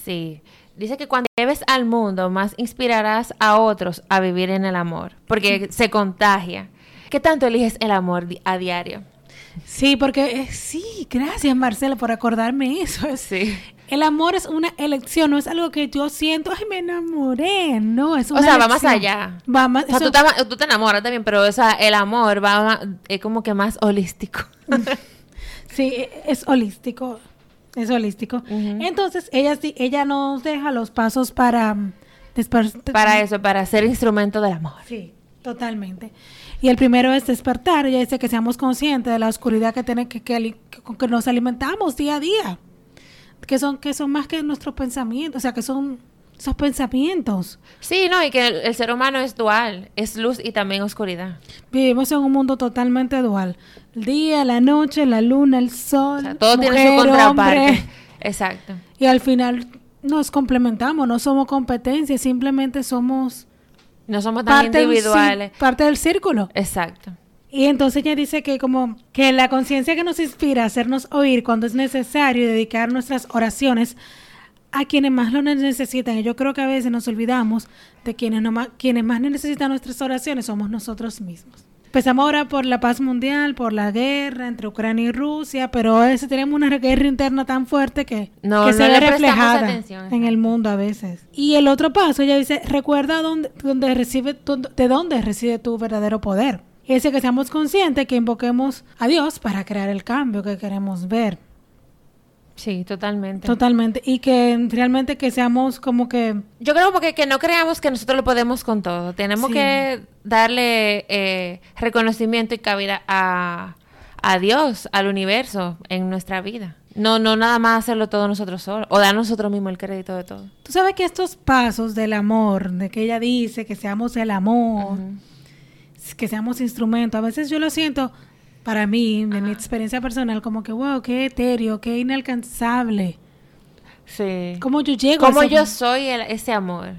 Sí. Dice que cuando lleves al mundo, más inspirarás a otros a vivir en el amor, porque se contagia. ¿Qué tanto eliges el amor a diario? Sí, porque eh, sí, gracias Marcela por acordarme eso. Es- Sí. El amor es una elección, no es algo que yo siento, ay, me enamoré, no, es O una sea, va más allá. Va más, O sea, eso- tú te, ama- tú te enamoras también, pero o sea, el amor va ma- es como que más holístico. Sí, e- es holístico. Es holístico. Entonces, ella sí, ella nos deja los pasos para mm, desper- para eso, para ser instrumento del amor. Sí, totalmente. Y el primero es despertar. Ella dice que seamos conscientes de la oscuridad que tiene que, que, ali- que- con que nos alimentamos día a día. Que son, que son más que nuestros pensamientos, o sea, que son esos pensamientos. Sí, no, y que el, el ser humano es dual, es luz y también oscuridad. Vivimos en un mundo totalmente dual. El día, la noche, la luna, el sol. O sea, todo tiene su mujer, contraparte. hombre. Exacto. Y al final nos complementamos, no somos competencia, simplemente somos No somos tan parte, individuales. parte del círculo. Exacto. Y entonces ella dice que como que la conciencia que nos inspira a hacernos oír cuando es necesario y dedicar nuestras oraciones a quienes más lo necesitan. Y yo creo que a veces nos olvidamos de quienes, no ma- quienes más necesitan nuestras oraciones somos nosotros mismos. Empezamos ahora por la paz mundial, por la guerra entre Ucrania y Rusia, pero a veces tenemos una guerra interna tan fuerte que, No, que no se ve reflejada atención. en el mundo a veces. Y el otro paso, ella dice, recuerda dónde, dónde recibe, dónde- de dónde reside tu verdadero poder. Y dice que seamos conscientes que invoquemos a Dios para crear el cambio que queremos ver. Sí, totalmente. Totalmente. Y que realmente que seamos como que... Yo creo porque que no creamos que nosotros lo podemos con todo. Tenemos Sí. que darle eh, reconocimiento y cabida a, a Dios, al universo en nuestra vida. No, no nada más hacerlo todo nosotros solos. O dar nosotros mismos el crédito de todo. Tú sabes que estos pasos del amor, de que ella dice que seamos el amor. Que seamos instrumento, a veces yo lo siento para mí, de mi experiencia personal, como que, wow, qué etéreo, qué inalcanzable. Sí. ¿Cómo yo llego a Como ese- yo soy el- ese amor.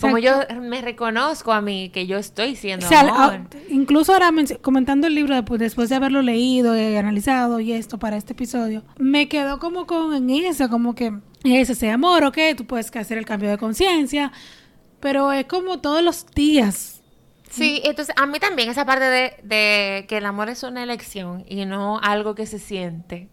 Como yo me reconozco a mí que yo estoy siendo O sea, amor. a- incluso ahora comentando el libro después, después de haberlo leído y analizado y esto para este episodio, me quedó como con en eso, como que es ese amor, ok, tú puedes hacer el cambio de conciencia, pero es como todos los días. Sí, entonces a mí también esa parte de, que el amor es una elección y no algo que se siente,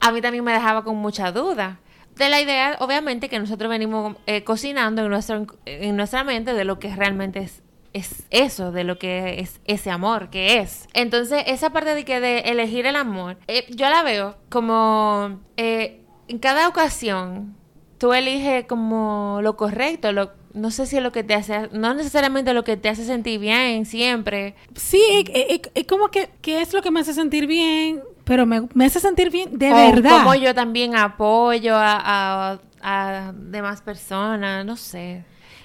a mí también me dejaba con mucha duda. De la idea, obviamente, que nosotros venimos eh, cocinando en, nuestro, en nuestra mente de lo que realmente es, es eso, de lo que es ese amor, que es. Entonces, esa parte de que de elegir el amor, eh, yo la veo como eh, en cada ocasión tú eliges como lo correcto, lo, no sé si es lo que te hace, no necesariamente lo que te hace sentir bien siempre. Sí, es, es- es como que, que es lo que me hace sentir bien, pero me, me hace sentir bien de o verdad. Como yo también apoyo a, a, a demás personas, no sé.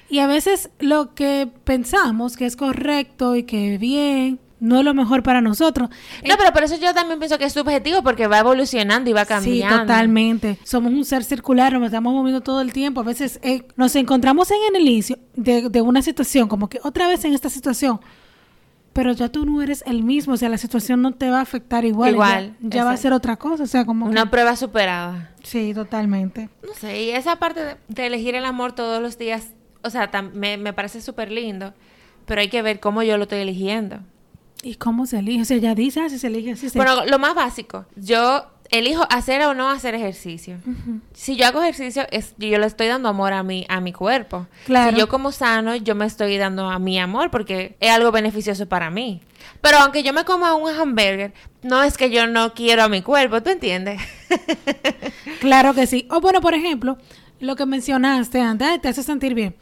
Y a veces lo que pensamos que es correcto y que bien, no es lo mejor para nosotros. No, pero por eso yo también pienso que es subjetivo porque va evolucionando y va cambiando. Sí, totalmente. Somos un ser circular, nos estamos moviendo todo el tiempo. A veces eh, nos encontramos en el inicio de, de una situación, como que otra vez en esta situación. pero ya tú no eres el mismo, o sea, la situación no te va a afectar igual. Igual, Ya, ya va a ser otra cosa, o sea, como... que- Una prueba superada. Sí, totalmente. No sé, y esa parte de, de elegir el amor todos los días, o sea, me, me parece súper lindo, pero hay que ver cómo yo lo estoy eligiendo. ¿Y cómo se elige? O sea, ya dice, ah, si se elige así. Se... Bueno, lo más básico, yo elijo hacer o no hacer ejercicio. Si yo hago ejercicio, es, yo le estoy dando amor a mi, a mi cuerpo. Claro. Si yo como sano, yo me estoy dando a mi amor porque es algo beneficioso para mí. Pero aunque yo me coma un hamburger, no es que yo no quiero a mi cuerpo, ¿tú entiendes? Claro que sí. O bueno, por ejemplo, lo que mencionaste antes, te hace sentir bien.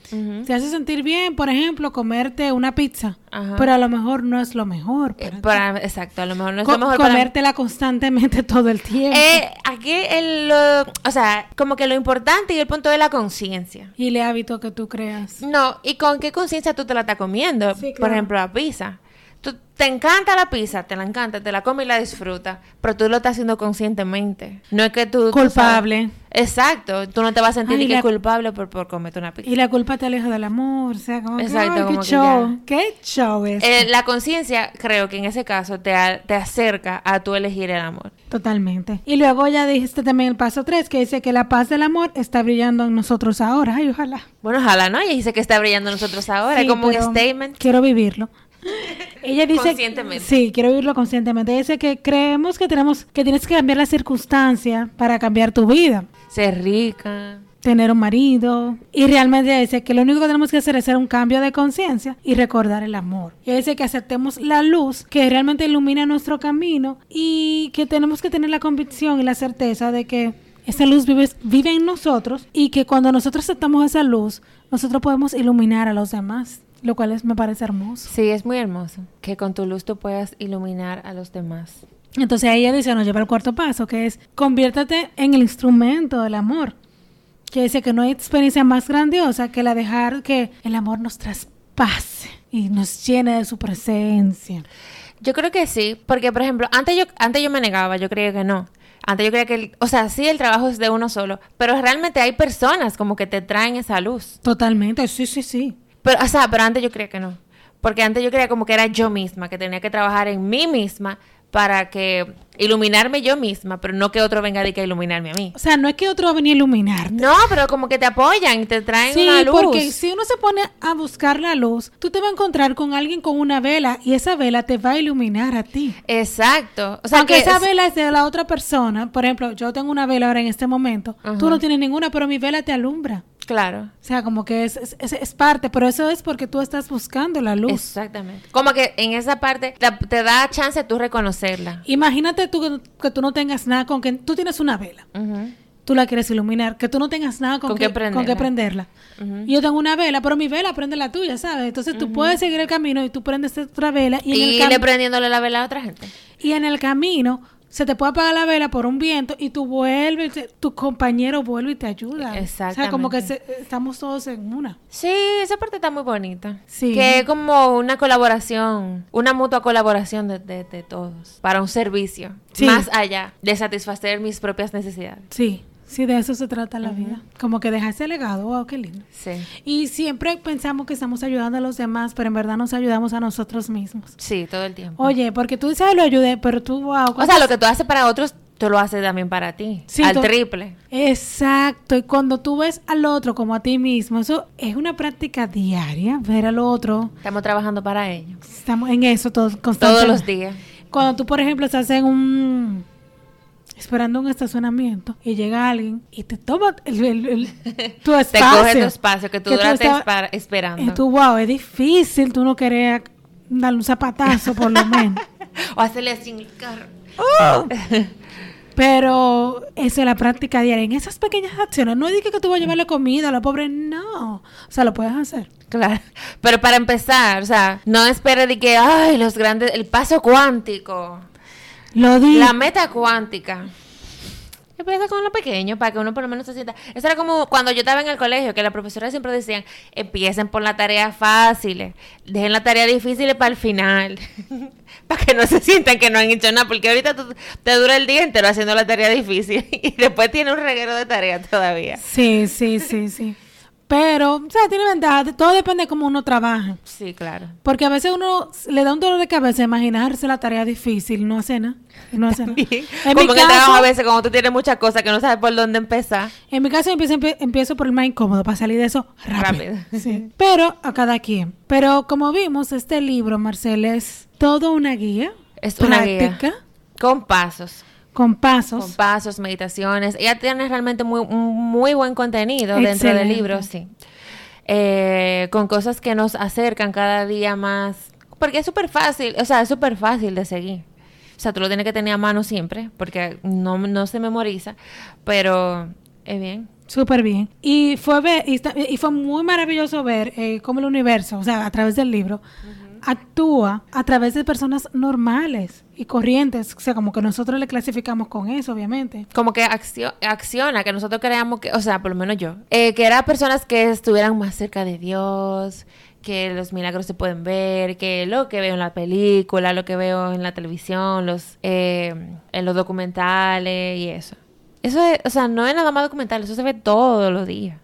Te hace sentir bien, por ejemplo, comerte una pizza, Ajá. pero a lo mejor no es lo mejor. Eh, para ti. para- exacto, a lo mejor no es Co- lo mejor para comértela constantemente todo el tiempo. Eh, aquí el, lo- o sea, como que lo importante y el punto de la conciencia. y el hábito que tú creas. No, y con qué conciencia tú te la estás comiendo. Sí, Por ejemplo, la pizza. Tú, te encanta la pizza, te la encanta, te la comes y la disfrutas, pero tú lo estás haciendo conscientemente. No es que tú... Culpable. Exacto, tú no te vas a sentir Ay, ni que la- culpable por, por comerte una pizza. Y la culpa te aleja del amor. O sea, como que, Exacto, ay, como qué que show. ya. ¿Qué show es? Eh, la conciencia, creo que en ese caso, te, a- te acerca a tú elegir el amor. Totalmente. Y luego ya dijiste también el paso 3, que dice que la paz del amor está brillando en nosotros ahora. Ay, ojalá. Bueno, ojalá, ¿no? Y dice que está brillando en nosotros ahora, Sí, como un statement. Quiero vivirlo. Ella dice Conscientemente. Sí, quiero vivirlo conscientemente. Ella dice que creemos que tenemos que tienes que cambiar la circunstancia para cambiar tu vida. Ser rica. Tener un marido. Y realmente dice que lo único que tenemos que hacer es hacer un cambio de conciencia y recordar el amor. Y dice que aceptemos la luz que realmente ilumina nuestro camino y que tenemos que tener la convicción y la certeza de que esa luz vive, vive en nosotros y que cuando nosotros aceptamos esa luz, nosotros podemos iluminar a los demás, lo cual es, me parece hermoso. Sí, es muy hermoso que con tu luz tú puedas iluminar a los demás. Entonces ahí ella dice, nos lleva al cuarto paso, que es conviértate en el instrumento del amor. Que dice que no hay experiencia más grandiosa que la dejar que el amor nos traspase y nos llene de su presencia. Yo creo que sí, porque por ejemplo, antes yo, antes yo me negaba, yo creía que no. Antes yo creía que, el- o sea, sí, el trabajo es de uno solo, pero realmente hay personas como que te traen esa luz. Totalmente, sí, sí, sí. Pero, o sea, pero antes yo creía que no. Porque antes yo creía como que era yo misma, que tenía que trabajar en mí misma para que iluminarme yo misma, pero no que otro venga de que a iluminarme a mí. O sea, no es que otro va a venir a iluminarte. No, pero como que te apoyan y te traen Sí, una luz. porque si uno se pone a buscar la luz, tú te vas a encontrar con alguien con una vela y esa vela te va a iluminar a ti. Exacto. O sea, Aunque que esa es- vela es de la otra persona, por ejemplo, yo tengo una vela ahora en este momento, tú no tienes ninguna, pero mi vela te alumbra. Claro. O sea, como que es, es, es- parte, pero eso es porque tú estás buscando la luz. Exactamente. Como que en esa parte te, te da chance tú reconocerla. Imagínate tú que, que tú no tengas nada con que tú tienes una vela, tú la quieres iluminar, que tú no tengas nada con, Con que, qué con que prenderla. prenderla. Yo tengo una vela, pero mi vela prende la tuya, ¿sabes? Entonces tú puedes seguir el camino y tú prendes otra vela y, en Y, el le prendiéndole la vela a otra gente. y en el camino se te puede apagar la vela por un viento y tú vuelves, tu compañero vuelve y te ayuda. O sea, como que se- estamos todos en una. Sí, esa parte está muy bonita. Sí. Que es como una colaboración, una mutua colaboración de, de- de todos para un servicio. Sí. Más allá de satisfacer mis propias necesidades. Sí, sí, de eso se trata la vida. Como que dejar ese legado, wow, qué lindo. Sí. Y siempre pensamos que estamos ayudando a los demás, pero en verdad nos ayudamos a nosotros mismos. Sí, todo el tiempo. Oye, porque tú dices, "Ay, lo ayudé, pero tú, wow. o sea, lo que tú haces para otros, tú lo haces también para ti. Sí, al triple. Exacto, y cuando tú ves al otro como a ti mismo, eso es una práctica diaria, ver al otro. Estamos trabajando para ello. Estamos en eso todos Todos constantemente. los días. Cuando tú, por ejemplo, estás en un esperando un estacionamiento y llega alguien y te toma el, el- el- tu Te espacio. coge tu espacio que tú tú duraste esperando. Y tú, wow, es difícil, tú no querías darle un zapatazo por lo menos. o hacerle así en el carro. Pero eso es la práctica diaria. En esas pequeñas acciones, no es que tú vas a llevarle comida a la pobre, no. O sea, lo puedes hacer. Claro. Pero para empezar, o sea, no espere de que, ay, los grandes, el paso cuántico, Lo di. la meta cuántica. Empieza con lo pequeño para que uno por lo menos se sienta. Eso era como cuando yo estaba en el colegio, que las profesoras siempre decían, empiecen por la tarea fácil, dejen la tarea difícil para el final. para que no se sientan que no han hecho nada, porque ahorita tú- te dura el día entero haciendo la tarea difícil y después tiene un reguero de tareas todavía. Sí, sí, sí, sí. Pero, o sea, tiene ventaja. Todo depende de cómo uno trabaje. Sí, claro. Porque a veces uno le da un dolor de cabeza imaginarse la tarea difícil, no hace nada. No hace nada. En Como mi que trabajo a veces, como tú tienes muchas cosas que no sabes por dónde empezar. En mi caso empiezo, empie- empiezo por el más incómodo para salir de eso rápido. Rápido. Sí. Pero a cada quien. Pero como vimos, este libro, Marcel, es todo una guía Es una guía. práctica Con pasos. Con pasos. Con pasos, meditaciones. Ella tiene realmente muy, muy buen contenido dentro del libro, sí. Eh, con cosas que nos acercan cada día más. Porque es súper fácil, o sea, es súper fácil de seguir. O sea, tú lo tienes que tener a mano siempre, porque no, no se memoriza, pero es bien. Súper bien. Y fue ver, y, está- y fue muy maravilloso ver eh, cómo el universo, o sea, a través del libro, actúa a través de personas normales y corrientes. O sea, como que nosotros le clasificamos con eso, obviamente. como que accio- acciona, que nosotros creamos que, o sea, por lo menos yo, eh, que eran personas que estuvieran más cerca de Dios, que los milagros se pueden ver, que lo que veo en la película, lo que veo en la televisión, los eh, en los documentales y eso. Eso es, o sea, no es nada más documental, eso se ve todos los días.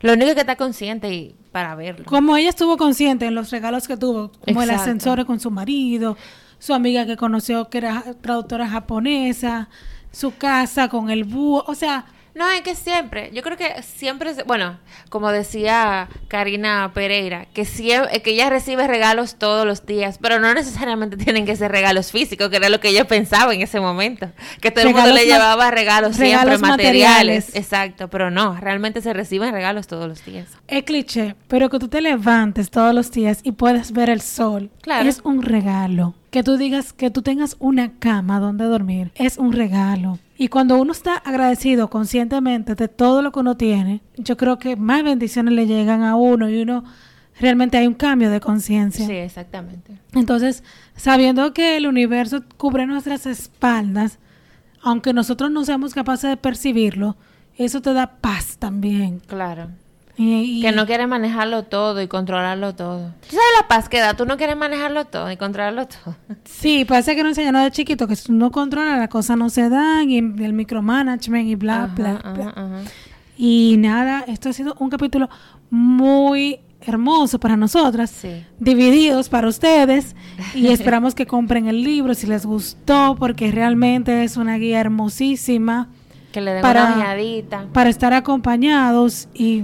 Lo único que está consciente y para verlo. Como ella estuvo consciente en los regalos que tuvo, como el ascensor con su marido, su amiga que conoció que era traductora japonesa, su casa con el búho, o sea, No, es que siempre, yo creo que siempre, bueno, como decía Karina Pereira, que, siempre, que ella recibe regalos todos los días, pero no necesariamente tienen que ser regalos físicos, que era lo que ella pensaba en ese momento, que todo el mundo le llevaba regalos, regalos siempre materiales. materiales. Exacto, pero no, realmente se reciben regalos todos los días. es cliché, pero que tú te levantes todos los días y puedas ver el sol, Claro. es un regalo. Que tú digas que tú tengas una cama donde dormir, es un regalo. Y cuando uno está agradecido conscientemente de todo lo que uno tiene, yo creo que más bendiciones le llegan a uno y uno realmente hay un cambio de conciencia. Sí, exactamente. Entonces, sabiendo que el universo cubre nuestras espaldas, aunque nosotros no seamos capaces de percibirlo, eso te da paz también. Claro. Y, y- Que no quieres manejarlo todo y controlarlo todo. ¿Tú sabes la paz que da? Tú no quieres manejarlo todo y controlarlo todo. Sí, parece que nos enseñaron de chiquito que si uno controla las cosas no se dan y el micromanagement y bla, Ajá, bla, ajá, bla. ajá. Y nada, esto ha sido un capítulo muy hermoso para nosotras, Sí. divididos para ustedes y esperamos que compren el libro si les gustó porque realmente es una guía hermosísima Que le den Para- una para estar acompañados y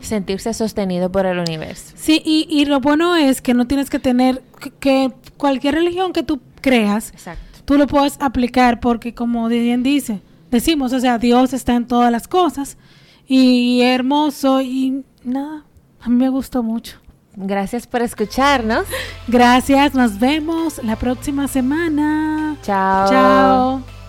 Sentirse sostenido por el universo. sí y, y lo bueno es que no tienes que tener que, que cualquier religión que tú creas Exacto. tú lo puedes aplicar porque como bien dice decimos o sea Dios está en todas las cosas y hermoso y nada a mí me gustó mucho Gracias por escucharnos. gracias nos vemos la próxima semana Chao. chao